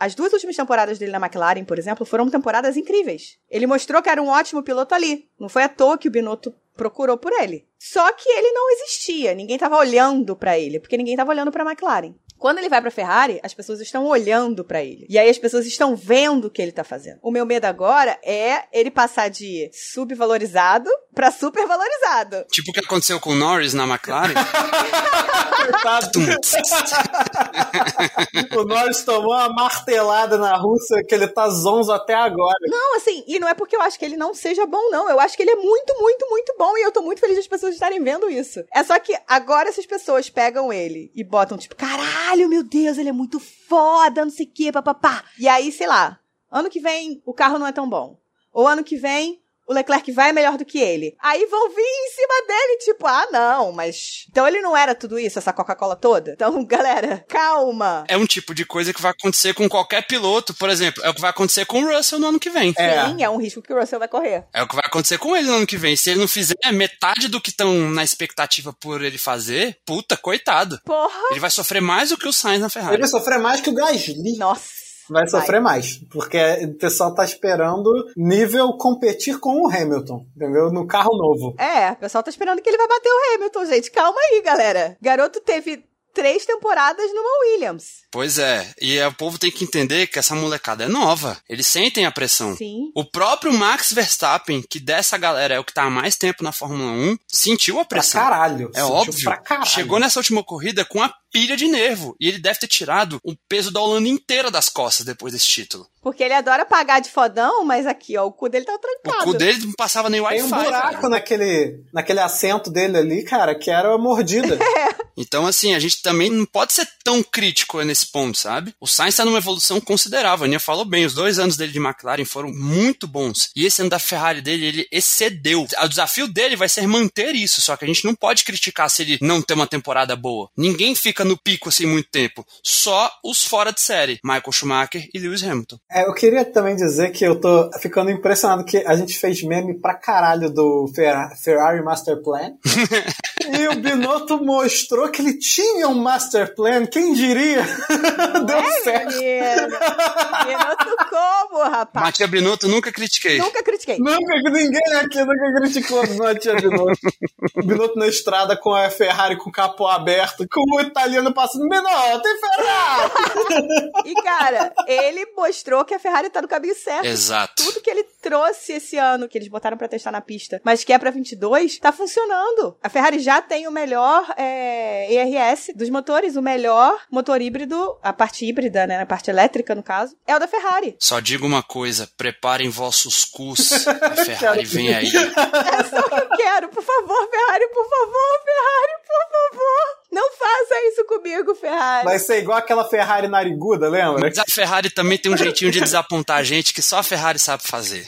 as duas últimas temporadas dele na McLaren, por exemplo, foram temporadas incríveis. Ele mostrou que era um ótimo piloto ali. Não foi à toa que o Binotto procurou por ele. Só que ele não existia, ninguém estava olhando para ele, porque ninguém estava olhando para a McLaren. Quando ele vai para Ferrari, as pessoas estão olhando para ele. E aí as pessoas estão vendo o que ele tá fazendo. O meu medo agora é ele passar de subvalorizado para supervalorizado. Tipo o que aconteceu com o Norris na McLaren. o Norris tomou uma martelada na Rússia que ele tá zonzo até agora. Não, assim, e não é porque eu acho que ele não seja bom, não. Eu acho que ele é muito, muito, muito bom e eu tô muito feliz das pessoas estarem vendo isso. É só que agora essas pessoas pegam ele e botam, tipo, caralho, meu Deus, ele é muito foda, não sei o que, papapá. E aí, sei lá, ano que vem o carro não é tão bom. Ou ano que vem o Leclerc vai melhor do que ele. Aí vão vir em cima dele, tipo, ah, não, mas. Então ele não era tudo isso, essa Coca-Cola toda? Então, galera, calma. É um tipo de coisa que vai acontecer com qualquer piloto, por exemplo. É o que vai acontecer com o Russell no ano que vem. É. Sim, é um risco que o Russell vai correr. É o que vai acontecer com ele no ano que vem. Se ele não fizer metade do que estão na expectativa por ele fazer, puta, coitado. Porra. Ele vai sofrer mais do que o Sainz na Ferrari. Ele vai sofrer mais que o Gasly. Nossa vai sofrer vai. mais. Porque o pessoal tá esperando nível competir com o Hamilton, entendeu? No carro novo. É, o pessoal tá esperando que ele vai bater o Hamilton, gente. Calma aí, galera. Garoto teve três temporadas numa Williams. Pois é, e o povo tem que entender que essa molecada é nova. Eles sentem a pressão. Sim. O próprio Max Verstappen, que dessa galera é o que tá há mais tempo na Fórmula 1, sentiu a pressão. Pra caralho. É óbvio. Caralho. Chegou nessa última corrida com a pilha de nervo. E ele deve ter tirado o peso da Holanda inteira das costas depois desse título. Porque ele adora pagar de fodão, mas aqui, ó, o cu dele tá trancado. O cu dele não passava nem Wi-Fi. Tem um buraco naquele, naquele assento dele ali, cara, que era mordida. é. Então, assim, a gente também não pode ser tão crítico nesse ponto, sabe? O Sainz tá numa evolução considerável. A Aninha falou bem, os dois anos dele de McLaren foram muito bons. E esse ano da Ferrari dele, ele excedeu. O desafio dele vai ser manter isso, só que a gente não pode criticar se ele não ter uma temporada boa. Ninguém fica no pico assim muito tempo. Só os fora de série. Michael Schumacher e Lewis Hamilton. É, eu queria também dizer que eu tô ficando impressionado que a gente fez meme pra caralho do Ferrari Master Plan. e o Binotto mostrou que ele tinha um master plan, quem diria? Deu é, certo. Binotto como, rapaz? Matia Binotto nunca critiquei. Nunca critiquei. Nunca, ninguém aqui nunca criticou Matia Binotto. Binotto na estrada com a Ferrari com o capô aberto, com o italiano passando, Binotto, tem Ferrari! e cara, ele mostrou que a Ferrari tá no caminho certo. Exato. Tudo que ele trouxe esse ano, que eles botaram para testar na pista, mas que é pra 22, tá funcionando. A Ferrari já tem o melhor é, ERS dos motores, o melhor motor híbrido, a parte híbrida, né, a parte elétrica no caso, é o da Ferrari. Só digo uma coisa, preparem vossos cus, a Ferrari vem aí. É só o que eu quero, por favor, Ferrari, por favor, Ferrari, por favor. Não faça isso comigo, Ferrari. Vai ser igual aquela Ferrari nariguda, lembra? Mas a Ferrari também tem um jeitinho de desapontar a gente que só a Ferrari sabe fazer.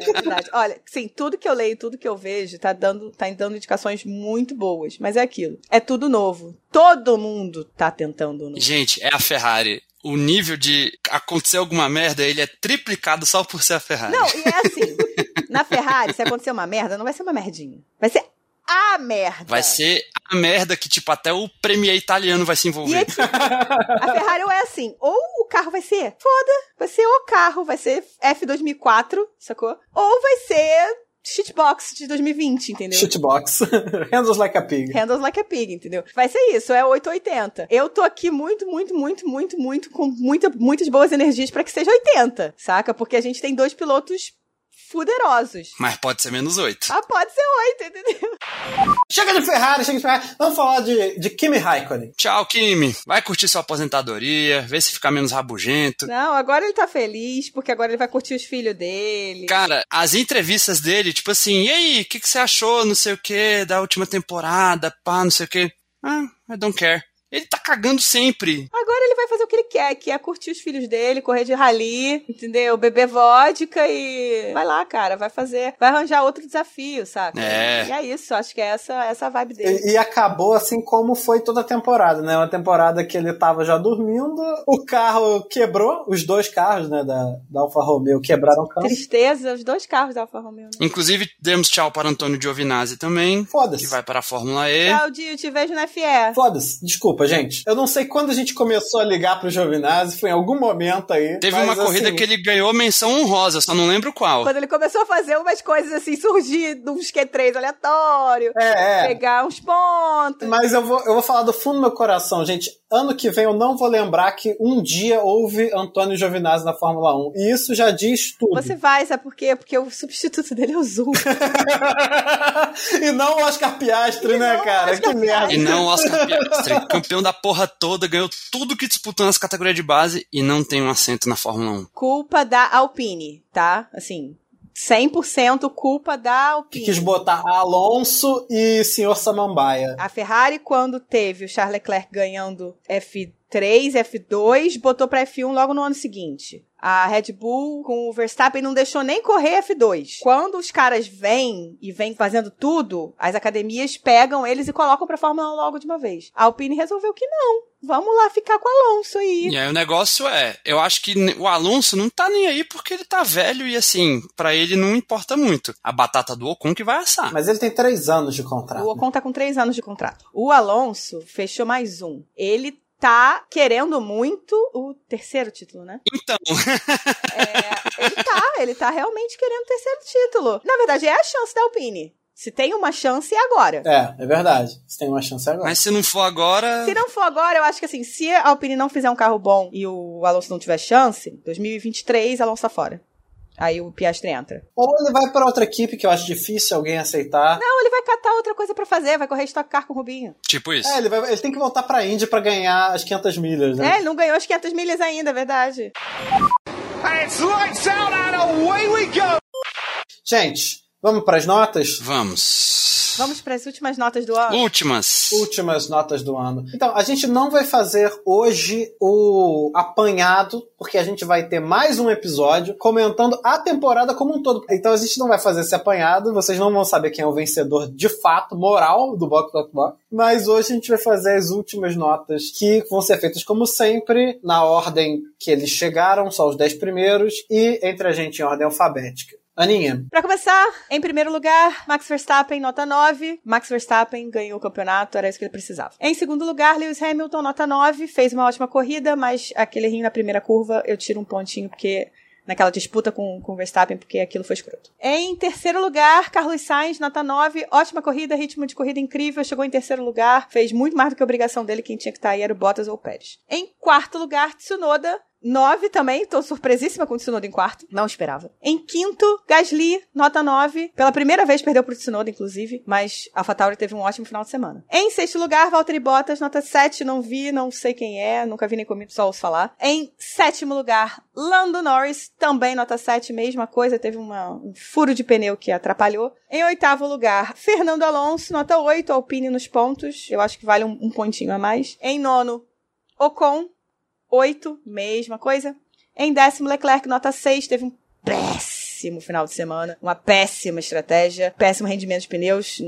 É verdade. Olha, sim, tudo que eu leio, tudo que eu vejo, tá dando, tá dando indicações muito boas. Mas é aquilo. É tudo novo. Todo mundo tá tentando novo. Gente, é a Ferrari o nível de acontecer alguma merda, ele é triplicado só por ser a Ferrari. Não, e é assim, na Ferrari, se acontecer uma merda, não vai ser uma merdinha. Vai ser a merda. Vai ser a merda que, tipo, até o Premier italiano vai se envolver. E é, tipo, a Ferrari é assim, ou o carro vai ser foda, vai ser o carro, vai ser F2004, sacou? Ou vai ser shitbox de 2020, entendeu? Shitbox. Handles like a pig. Handles like a pig, entendeu? Vai ser isso, é 880. Eu tô aqui muito, muito, muito, muito, muito, com muita, muitas boas energias para que seja 80, saca? Porque a gente tem dois pilotos fuderosos. Mas pode ser menos 8. Ah, pode ser 8, entendeu? Chega de Ferrari, chega de Ferrari. Vamos falar de, de Kimi Raikkonen. Tchau, Kimi. Vai curtir sua aposentadoria, ver se fica menos rabugento. Não, agora ele tá feliz, porque agora ele vai curtir os filhos dele. Cara, as entrevistas dele, tipo assim, e aí, o que, que você achou, não sei o que, da última temporada, pá, não sei o que. Ah, I don't care. Ele tá cagando sempre. Agora ele vai fazer o que ele quer, que é curtir os filhos dele, correr de rally, entendeu? Beber vodka e vai lá, cara, vai fazer, vai arranjar outro desafio, saca? É. E é isso, acho que é essa, essa vibe dele. E, e acabou assim como foi toda a temporada, né? Uma temporada que ele tava já dormindo, o carro quebrou, os dois carros, né, da, da Alfa Romeo quebraram o carro. Tristeza, os dois carros da Alfa Romeo. Né? Inclusive, demos tchau para Antônio Giovinazzi também, Foda-se. que vai para a Fórmula E. Tchau, Dio, te vejo na FE. Foda-se, desculpa, gente. Eu não sei quando a gente começou a ligar pro Giovinazzi, foi em algum momento aí. Teve mas, uma corrida assim, que ele ganhou menção honrosa, só não lembro qual. Quando ele começou a fazer umas coisas assim, surgir de uns Q3 aleatório, É, é. pegar uns pontos. Mas eu vou, eu vou falar do fundo do meu coração, gente. Ano que vem eu não vou lembrar que um dia houve Antônio Giovinazzi na Fórmula 1. E isso já diz tudo. Você vai, sabe por quê? Porque o substituto dele é o Zoom. e não o Oscar Piastri, E né, não o cara? Oscar Que merda. E não o Oscar Piastri, campeão da porra toda, ganhou tudo que disputou nas categorias de base e não tem um assento na Fórmula 1. culpa da Alpine, tá? Assim, 100% culpa da Que Alpine. quis botar Alonso e senhor Samambaia. A Ferrari, quando teve o Charles Leclerc ganhando F3, F2, botou pra F1 logo no ano seguinte. A Red Bull com o Verstappen não deixou nem correr F2. Quando os caras vêm e vêm fazendo tudo, as academias pegam eles e colocam pra Fórmula 1 logo de uma vez. A Alpine resolveu que não. Vamos lá ficar com o Alonso aí. E aí o negócio é, eu acho que o Alonso não tá nem aí porque ele tá velho e assim, pra ele não importa muito. A batata do Ocon que vai assar. Mas ele tem três anos de contrato. O Ocon tá com três anos de contrato. O Alonso fechou mais um. Ele tá querendo muito o terceiro título, né? Então, É, ele tá, ele tá realmente querendo o terceiro título. Na verdade, é a chance da Alpine. Se tem uma chance, é agora. É, é verdade. Você tem uma chance agora. mas se não for agora, Se não for agora, eu acho que assim, se a Alpine não fizer um carro bom e o Alonso não tiver chance, 2023, Alonso tá fora. Aí o Piastri entra. Ou ele vai pra outra equipe que eu acho difícil alguém aceitar. Não, ele vai catar outra coisa pra fazer, vai correr Stock Car com o Rubinho. tipo isso. É, ele, vai, ele tem que voltar pra Indy pra ganhar as 500 milhas, né? É, ele não ganhou as 500 milhas ainda, é verdade. And it's lights out and away we go. Gente, vamos pras notas? Vamos. Vamos para as últimas notas do ano. Últimas. Últimas notas do ano. Então, a gente não vai fazer hoje o apanhado, porque a gente vai ter mais um episódio comentando a temporada como um todo. Então a gente não vai fazer esse apanhado, vocês não vão saber quem é o vencedor de fato, moral, do Box Box Box. Mas hoje a gente vai fazer as últimas notas que vão ser feitas como sempre, na ordem que eles chegaram, só os 10 primeiros, e entre a gente em ordem alfabética. Aninha, Pra começar, em primeiro lugar, Max Verstappen, nota 9. Max Verstappen ganhou o campeonato, era isso que ele precisava. Em segundo lugar, Lewis Hamilton, nota 9. Fez uma ótima corrida, mas aquele rinho na primeira curva, eu tiro um pontinho porque naquela disputa com, com o Verstappen, porque aquilo foi escroto. Em terceiro lugar, Carlos Sainz, nota 9. Ótima corrida, ritmo de corrida incrível, chegou em terceiro lugar, fez muito mais do que a obrigação dele, quem tinha que estar aí era o Bottas ou o Pérez. Em quarto lugar, Tsunoda, 9 também, tô surpresíssima com o Tsunoda em quarto. Não esperava. Em quinto, Gasly, nota 9. Pela primeira vez perdeu pro Tsunoda, inclusive, mas a AlphaTauri teve um ótimo final de semana. Em sexto lugar, Valtteri Bottas, nota 7. Não vi, não sei quem é, nunca vi nem comigo, só ouço falar. Em sétimo lugar, Lando Norris, também nota 7, mesma coisa, teve uma- um furo de pneu que atrapalhou. Em oitavo lugar, Fernando Alonso, nota 8, Alpine nos pontos. Eu acho que vale um, um pontinho a mais. Em nono, Ocon, 8, mesma coisa. Em décimo, Leclerc, nota 6, teve um péssimo final de semana, uma péssima estratégia, péssimo rendimento de pneus,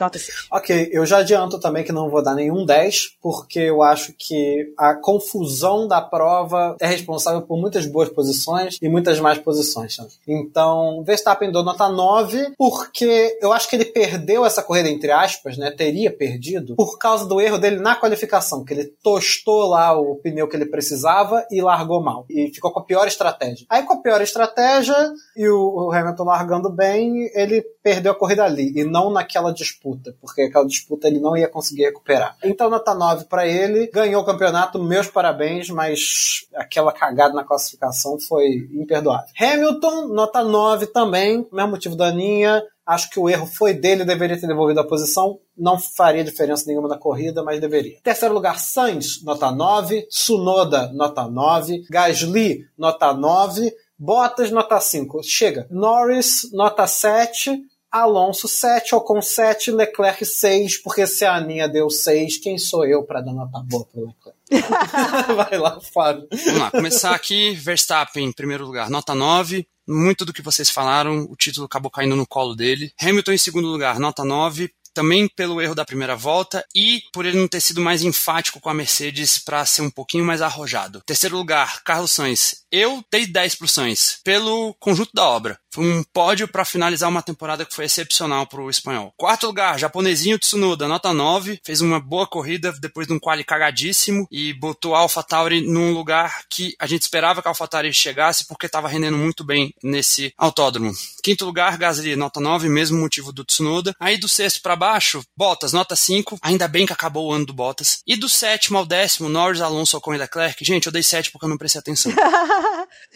nota 6. Ok, eu já adianto também que não vou dar nenhum 10, porque eu acho que a confusão da prova é responsável por muitas boas posições e muitas más posições. né? Então, Verstappen deu nota 9, porque eu acho que ele perdeu essa corrida, entre aspas, né? Teria perdido, por causa do erro dele na qualificação, que ele tostou lá o pneu que ele precisava e largou mal. E ficou com a pior estratégia. Aí, com a pior estratégia e o Hamilton largando bem, ele perdeu a corrida ali, e não naquela disputa, porque aquela disputa ele não ia conseguir recuperar. Então, nota 9 para ele, ganhou o campeonato, meus parabéns, mas aquela cagada na classificação foi imperdoável. Hamilton, nota 9 também, mesmo motivo da Aninha, Acho que o erro foi dele, deveria ter devolvido a posição. Não faria diferença nenhuma na corrida, mas deveria. Terceiro lugar, Sainz, nota 9. Sunoda, nota 9. Gasly, nota 9. Bottas, nota 5. Chega. Norris, nota 7. Alonso 7, Ocon 7, Leclerc 6, porque se a Aninha deu 6, quem sou eu para dar nota boa pro Leclerc? Vai lá, Fábio. Vamos lá, começar aqui. Verstappen em primeiro lugar, nota 9. Muito do que vocês falaram, o título acabou caindo no colo dele. Hamilton em segundo lugar, nota 9 também pelo erro da primeira volta e por ele não ter sido mais enfático com a Mercedes para ser um pouquinho mais arrojado. Terceiro lugar, Carlos Sainz. Eu dei 10 pro Sainz pelo conjunto da obra. Foi um pódio para finalizar uma temporada que foi excepcional para o espanhol. Quarto lugar, japonesinho Tsunoda, nota 9. Fez uma boa corrida depois de um quali cagadíssimo e botou a AlphaTauri num lugar que a gente esperava que a AlphaTauri chegasse porque estava rendendo muito bem nesse autódromo. Quinto lugar, Gasly, nota 9, mesmo motivo do Tsunoda. Aí do sexto para baixo, Bottas, nota 5. Ainda bem que acabou o ano do Bottas. E do sétimo ao décimo, Norris, Alonso, Ocon e Leclerc. Gente, eu dei 7 porque eu não prestei atenção.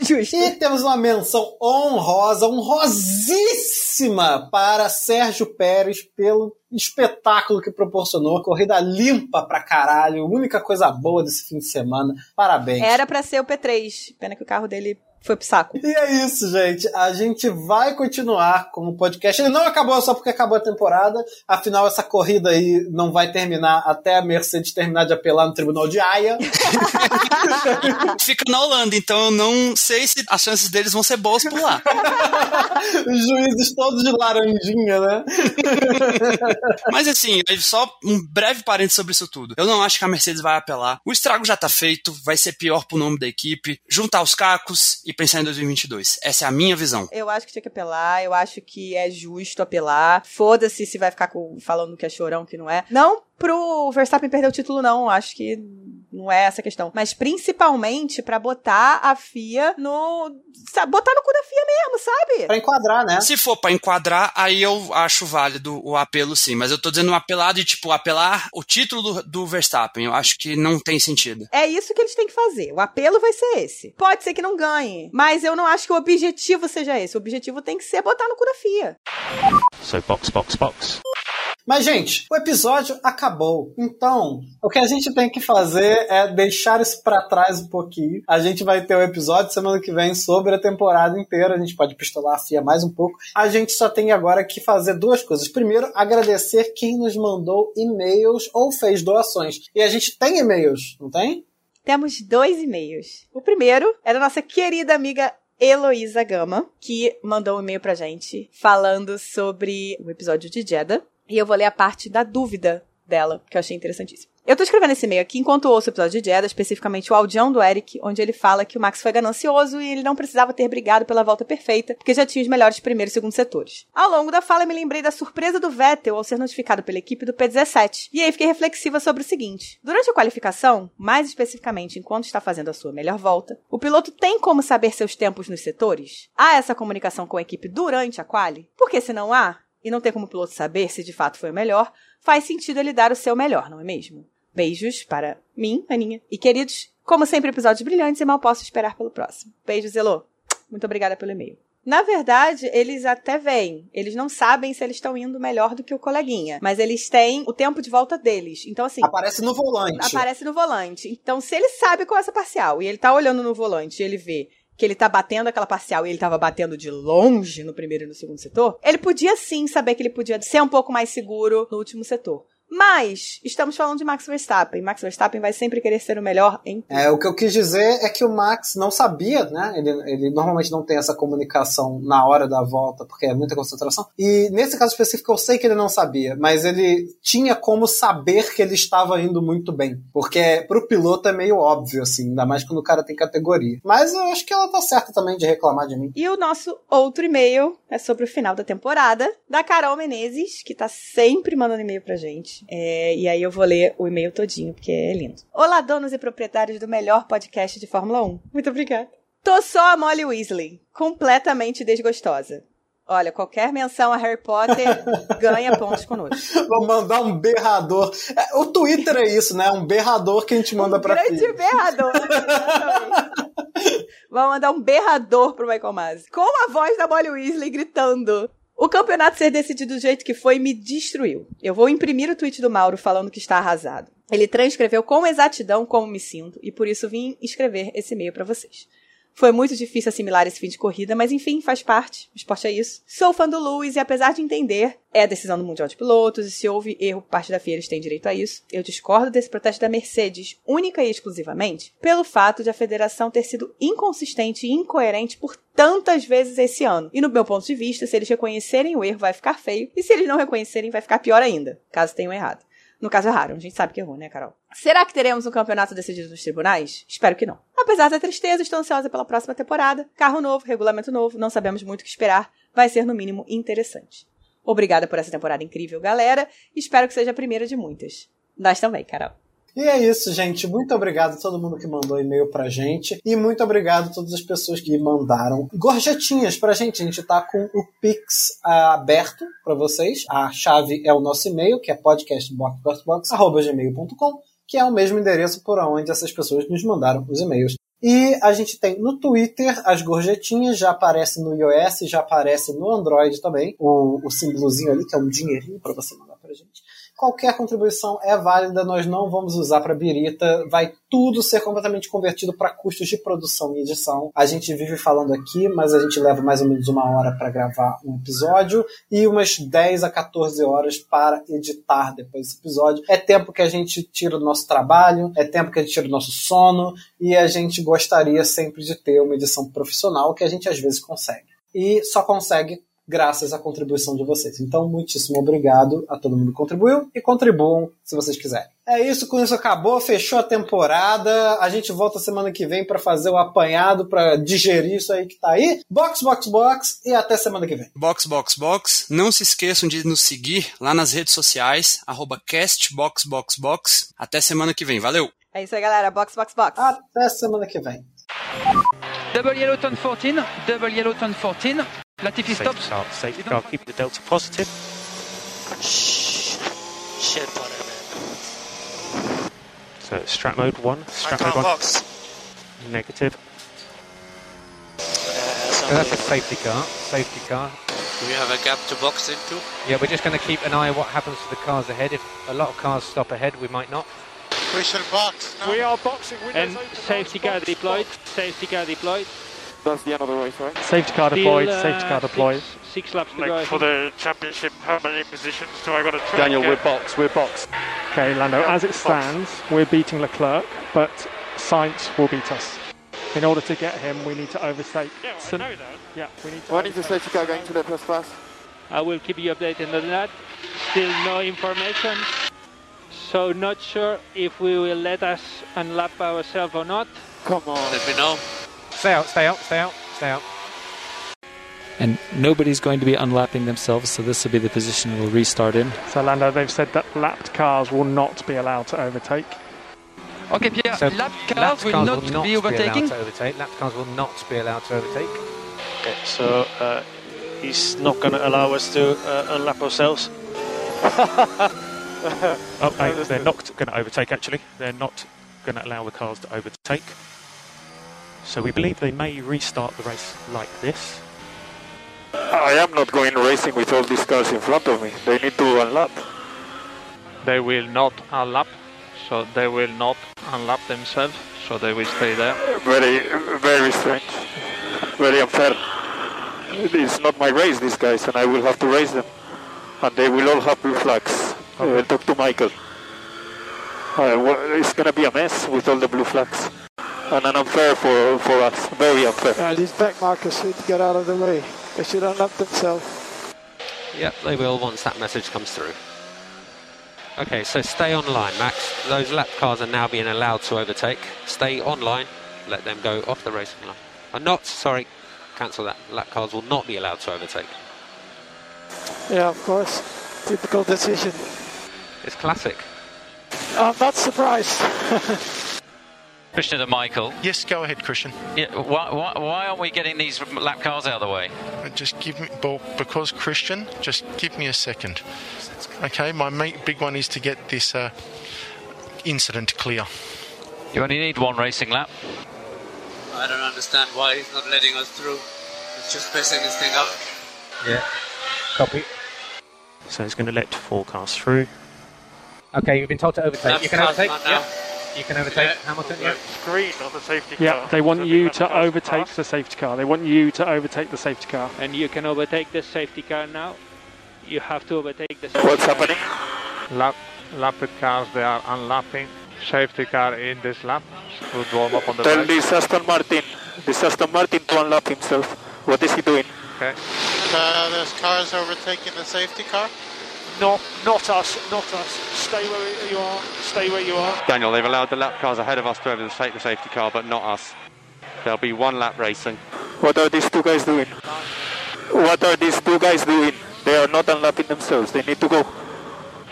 Justo. E temos uma menção honrosa, honrosíssima para Sérgio Pérez pelo espetáculo que proporcionou, corrida limpa pra caralho, única coisa boa desse fim de semana. Parabéns. Era pra ser o P3. Pena que o carro dele foi pro saco. E é isso, gente. A gente vai continuar com o podcast. Ele não acabou só porque acabou a temporada. Afinal, essa corrida aí não vai terminar até a Mercedes terminar de apelar no Tribunal de Haia. Fica na Holanda, então eu não sei se as chances deles vão ser boas por lá. Os juízes todos de laranjinha, né? Mas assim, só um breve parênteses sobre isso tudo. Eu não acho que a Mercedes vai apelar. O estrago já tá feito, vai ser pior pro nome da equipe. Juntar os cacos e pensar em 2022. Essa é a minha visão. Eu acho que tinha que apelar, eu acho que é justo apelar. Foda-se se vai ficar com, falando que é chorão, que não é. Não pro Verstappen perder o título, não. Acho que não é essa a questão. Mas principalmente para botar a FIA no. Sabe, botar no cu da FIA mesmo, sabe? Pra enquadrar, né? Se for para enquadrar, aí eu acho válido o apelo, sim. Mas eu tô dizendo um apelado de, tipo, apelar o título do, do Verstappen. Eu acho que não tem sentido. É isso que eles têm que fazer. O apelo vai ser esse. Pode ser que não ganhe. Mas eu não acho que o objetivo seja esse. O objetivo tem que ser botar no cu da FIA. So box, box, box. Mas, gente, o episódio acabou. Então, o que a gente tem que fazer é deixar isso para trás um pouquinho. A gente vai ter o um episódio semana que vem sobre a temporada inteira. A gente pode pistolar a FIA mais um pouco. A gente só tem agora que fazer duas coisas. Primeiro, agradecer quem nos mandou e-mails ou fez doações. E a gente tem e-mails, não tem? Temos dois e-mails. O primeiro é da nossa querida amiga Heloísa Gama, que mandou um e-mail pra gente falando sobre o episódio de Jeddah. E eu vou ler a parte da dúvida dela, que eu achei interessantíssimo. Eu tô escrevendo esse e-mail aqui enquanto ouço o episódio de Jeddah, especificamente o audião do Eric, onde ele fala que o Max foi ganancioso e ele não precisava ter brigado pela volta perfeita, porque já tinha os melhores primeiro e segundo setores. Ao longo da fala, me lembrei da surpresa do Vettel ao ser notificado pela equipe do P17. E aí fiquei reflexiva sobre o seguinte: durante a qualificação, mais especificamente enquanto está fazendo a sua melhor volta, o piloto tem como saber seus tempos nos setores? Há essa comunicação com a equipe durante a quali? Porque se não há, e não ter como o piloto saber se de fato foi o melhor, faz sentido ele dar o seu melhor, não é mesmo? Beijos para mim, Aninha. E queridos, como sempre, episódios brilhantes e mal posso esperar pelo próximo. Beijos, Elô. Muito obrigada pelo e-mail. Na verdade, eles até vêm. Eles não sabem se eles estão indo melhor do que o coleguinha. Mas eles têm o tempo de volta deles. Então, assim. Aparece no volante. Aparece no volante. Então, se ele sabe qual é essa parcial e ele tá olhando no volante e ele vê que ele tá batendo aquela parcial e ele tava batendo de longe no primeiro e no segundo setor, ele podia sim saber que ele podia ser um pouco mais seguro no último setor. Mas estamos falando de Max Verstappen. Max Verstappen vai sempre querer ser o melhor em tudo. É, o que eu quis dizer é que o Max não sabia, né? Ele, ele normalmente não tem essa comunicação na hora da volta, porque é muita concentração. E nesse caso específico eu sei que ele não sabia, mas ele tinha como saber que ele estava indo muito bem. Porque pro piloto é meio óbvio, assim, ainda mais quando o cara tem categoria. Mas eu acho que ela tá certa também de reclamar de mim. E o nosso outro e-mail é sobre o final da temporada, da Carol Menezes, que tá sempre mandando e-mail pra gente. É, e aí eu vou ler o e-mail todinho, porque é lindo. Olá, donos e proprietários do melhor podcast de Fórmula 1. Muito obrigada. Tô só a Molly Weasley, completamente desgostosa. Olha, qualquer menção a Harry Potter ganha pontos conosco. Vou mandar um berrador. É, O Twitter é isso, né? Um berrador que a gente manda um pra grande berrador. Vamos mandar um berrador pro Michael Masi. Com a voz da Molly Weasley gritando. O campeonato ser decidido do jeito que foi me destruiu. Eu vou imprimir o tweet do Mauro falando que está arrasado. Ele transcreveu com exatidão como me sinto e por isso vim escrever esse e-mail para vocês. Foi muito difícil assimilar esse fim de corrida, mas enfim, faz parte. O esporte é isso. Sou fã do Lewis e apesar de entender, é a decisão do Mundial de Pilotos e se houve erro por parte da FIA, eles têm direito a isso. Eu discordo desse protesto da Mercedes, única e exclusivamente, pelo fato de a federação ter sido inconsistente e incoerente por tantas vezes esse ano. E no meu ponto de vista, se eles reconhecerem o erro, vai ficar feio, e se eles não reconhecerem, vai ficar pior ainda, caso tenham errado. No caso, erraram. A gente sabe que errou, né, Carol? Será que teremos um campeonato decidido nos tribunais? Espero que não. Apesar da tristeza, estou ansiosa pela próxima temporada. Carro novo, regulamento novo, não sabemos muito o que esperar. Vai ser, no mínimo, interessante. Obrigada por essa temporada incrível, galera. Espero que seja a primeira de muitas. Nós também, Carol. E é isso, gente. Muito obrigado a todo mundo que mandou e-mail pra gente. E muito obrigado a todas as pessoas que mandaram gorjetinhas pra gente. A gente tá com o Pix ah, aberto pra vocês. A chave é o nosso e-mail, que é podcastboxbox.gmail.com, que é o mesmo endereço por onde essas pessoas nos mandaram os e-mails. E a gente tem no Twitter as gorjetinhas, já aparece no iOS, já aparece no Android também, o, o símbolozinho ali, que é um dinheirinho para você mandar pra gente. Qualquer contribuição é válida, nós não vamos usar para birita, vai tudo ser completamente convertido para custos de produção e edição. A gente vive falando aqui, mas a gente leva mais ou menos uma hora para gravar um episódio e umas 10 a 14 horas para editar depois desse episódio. É tempo que a gente tira do nosso trabalho, é tempo que a gente tira do nosso sono e a gente gostaria sempre de ter uma edição profissional que a gente às vezes consegue. E só consegue graças à contribuição de vocês. Então, muitíssimo obrigado a todo mundo que contribuiu e contribuam se vocês quiserem. É isso, com isso acabou, fechou a temporada. A gente volta semana que vem para fazer o apanhado, para digerir isso aí que tá aí. Box, box, box e até semana que vem. Box, box, box. Não se esqueçam de nos seguir lá nas redes sociais, arroba castboxboxbox. Até semana que vem. Valeu! É isso aí, galera. Box, box, box. Até semana que vem. Double yellow turn 14, double yellow turn 14. Latifi Safe stops. start, safety car, keep the delta positive. Shh. Shit, whatever. So strap mode one, I strap can't mode one, box. negative. Uh, So that's a safety car. Safety car. Do we have a gap to box into? Yeah, we're just going to keep an eye on what happens to the cars ahead. If a lot of cars stop ahead, we might not. We should box. We are boxing. And safety car deployed. Safety car deployed. That's the end of the race, right? Safety car deployed, Still, uh, safety car deployed. Six, six laps to go. For the championship, how many positions do I got to try? Daniel, and we're get? boxed, we're boxed. Okay, Lando, as it stands, we're beating Leclerc, but Sainz will beat us. In order to get him, we need to overtake. Yeah, So- I know that. Yeah, we need to. When is the safety car going to let us pass? I will keep you updated on that. Still no information. So not sure if we will let us unlap ourselves or not. Come on. Let me know. Stay out, stay out, stay out, stay out. and nobody's going to be unlapping themselves, so this will be the position we'll restart in. So, Lando, they've said that lapped cars will not be allowed to overtake. Okay, Pierre. So lap lapped cars will cars not, will not be overtaking. allowed to overtake. Lapped cars will not be allowed to overtake. Okay, so uh, he's not going to allow us to uh, unlap ourselves. Oh, no, they're not going to overtake actually. They're not going to allow the cars to overtake. So we believe they may restart the race like this. I am not going racing with all these cars in front of me. They need to unlap. They will not unlap, so they will not unlap themselves, so they will stay there. Very, very strange. Very unfair. It's not my race, these guys, and I will have to race them. And they will all have blue flags. I will talk to Michael. Uh, wha- it's going to be a mess with all the blue flags. And an unfair for, for us. Very unfair. Uh, these back markers need to get out of the way. They should unlock themselves. Yep, they will once that message comes through. Okay, so stay online, Max. Those lap cars are now being allowed to overtake. Stay online. Let them go off the racing line. Are not, sorry, cancel that. Lap cars will not be allowed to overtake. Yeah, of course. Typical decision. It's classic. I'm not surprised. Christian and Michael. Yes, go ahead, Christian. Yeah, why, why, why aren't we getting these lap cars out of the way? Uh, Just give me, well, because Christian, just give me a second. Okay, my ma- big one is to get this uh, incident clear. You only need one racing lap. I don't understand why he's not letting us through. He's just pressing this thing up. Yeah. Copy. So he's going to let four cars through. Okay, you've been told to overtake. Lap you can overtake. not Yeah. Now. You can overtake Hamilton, yeah. Screen of the safety Yeah, car. they want So you to overtake pass. the safety car. They want you to overtake the safety car. And you can overtake the safety car now. You have to overtake the safety What's car. happening? Lap, lapped cars, they are unlapping. Safety car in this lap would warm up on the Tell right. this Aston Martin, this Aston Martin to unlap himself. What is he doing? Okay. Uh, there's cars overtaking the safety car. Not, not us, not us. Stay where you are. Stay where you are. Daniel, they've allowed the lap cars ahead of us to overtake the safety car, but not us. There'll be one lap racing. What are these two guys doing? What are these two guys doing? They are not unlapping themselves. They need to go.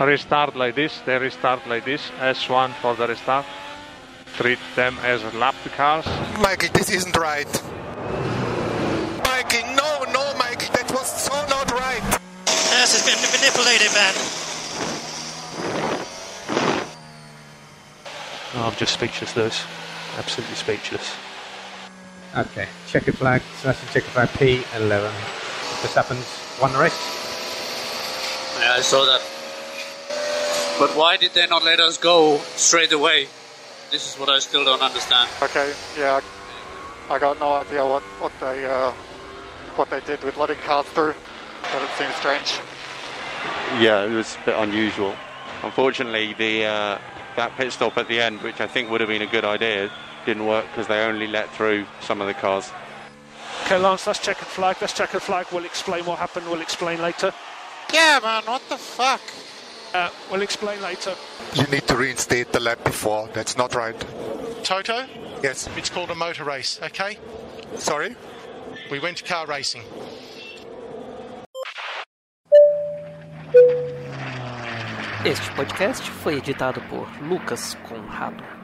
Restart like this, they restart like this. S1 for the restart. Treat them as lap cars. Michael, this isn't right. Michael, no, no, Michael, that was so not right. Yes, it's been manipulated, man. Oh, I'm just speechless, Lewis. Absolutely speechless. Okay, checker flag, Sebastian checker flag P11. Verstappen's won the race. Yeah, I saw that. But why did they not let us go straight away? This is what I still don't understand. Okay, yeah, I got no idea what, what they uh, what they did with letting cars through, but it seems strange. Yeah, it was a bit unusual. Unfortunately, the uh, that pit stop at the end, which I think would have been a good idea, didn't work because they only let through some of the cars. Okay, Lance, that's checkered flag. That's checkered flag. We'll explain what happened. We'll explain later. Yeah, man, what the fuck? Uh, we'll explain later. You need to reinstate the lap before. That's not right. Toto, Yes. it's called a motor race, okay? Sorry? We went to car racing. Este podcast foi editado por Lucas Conrado.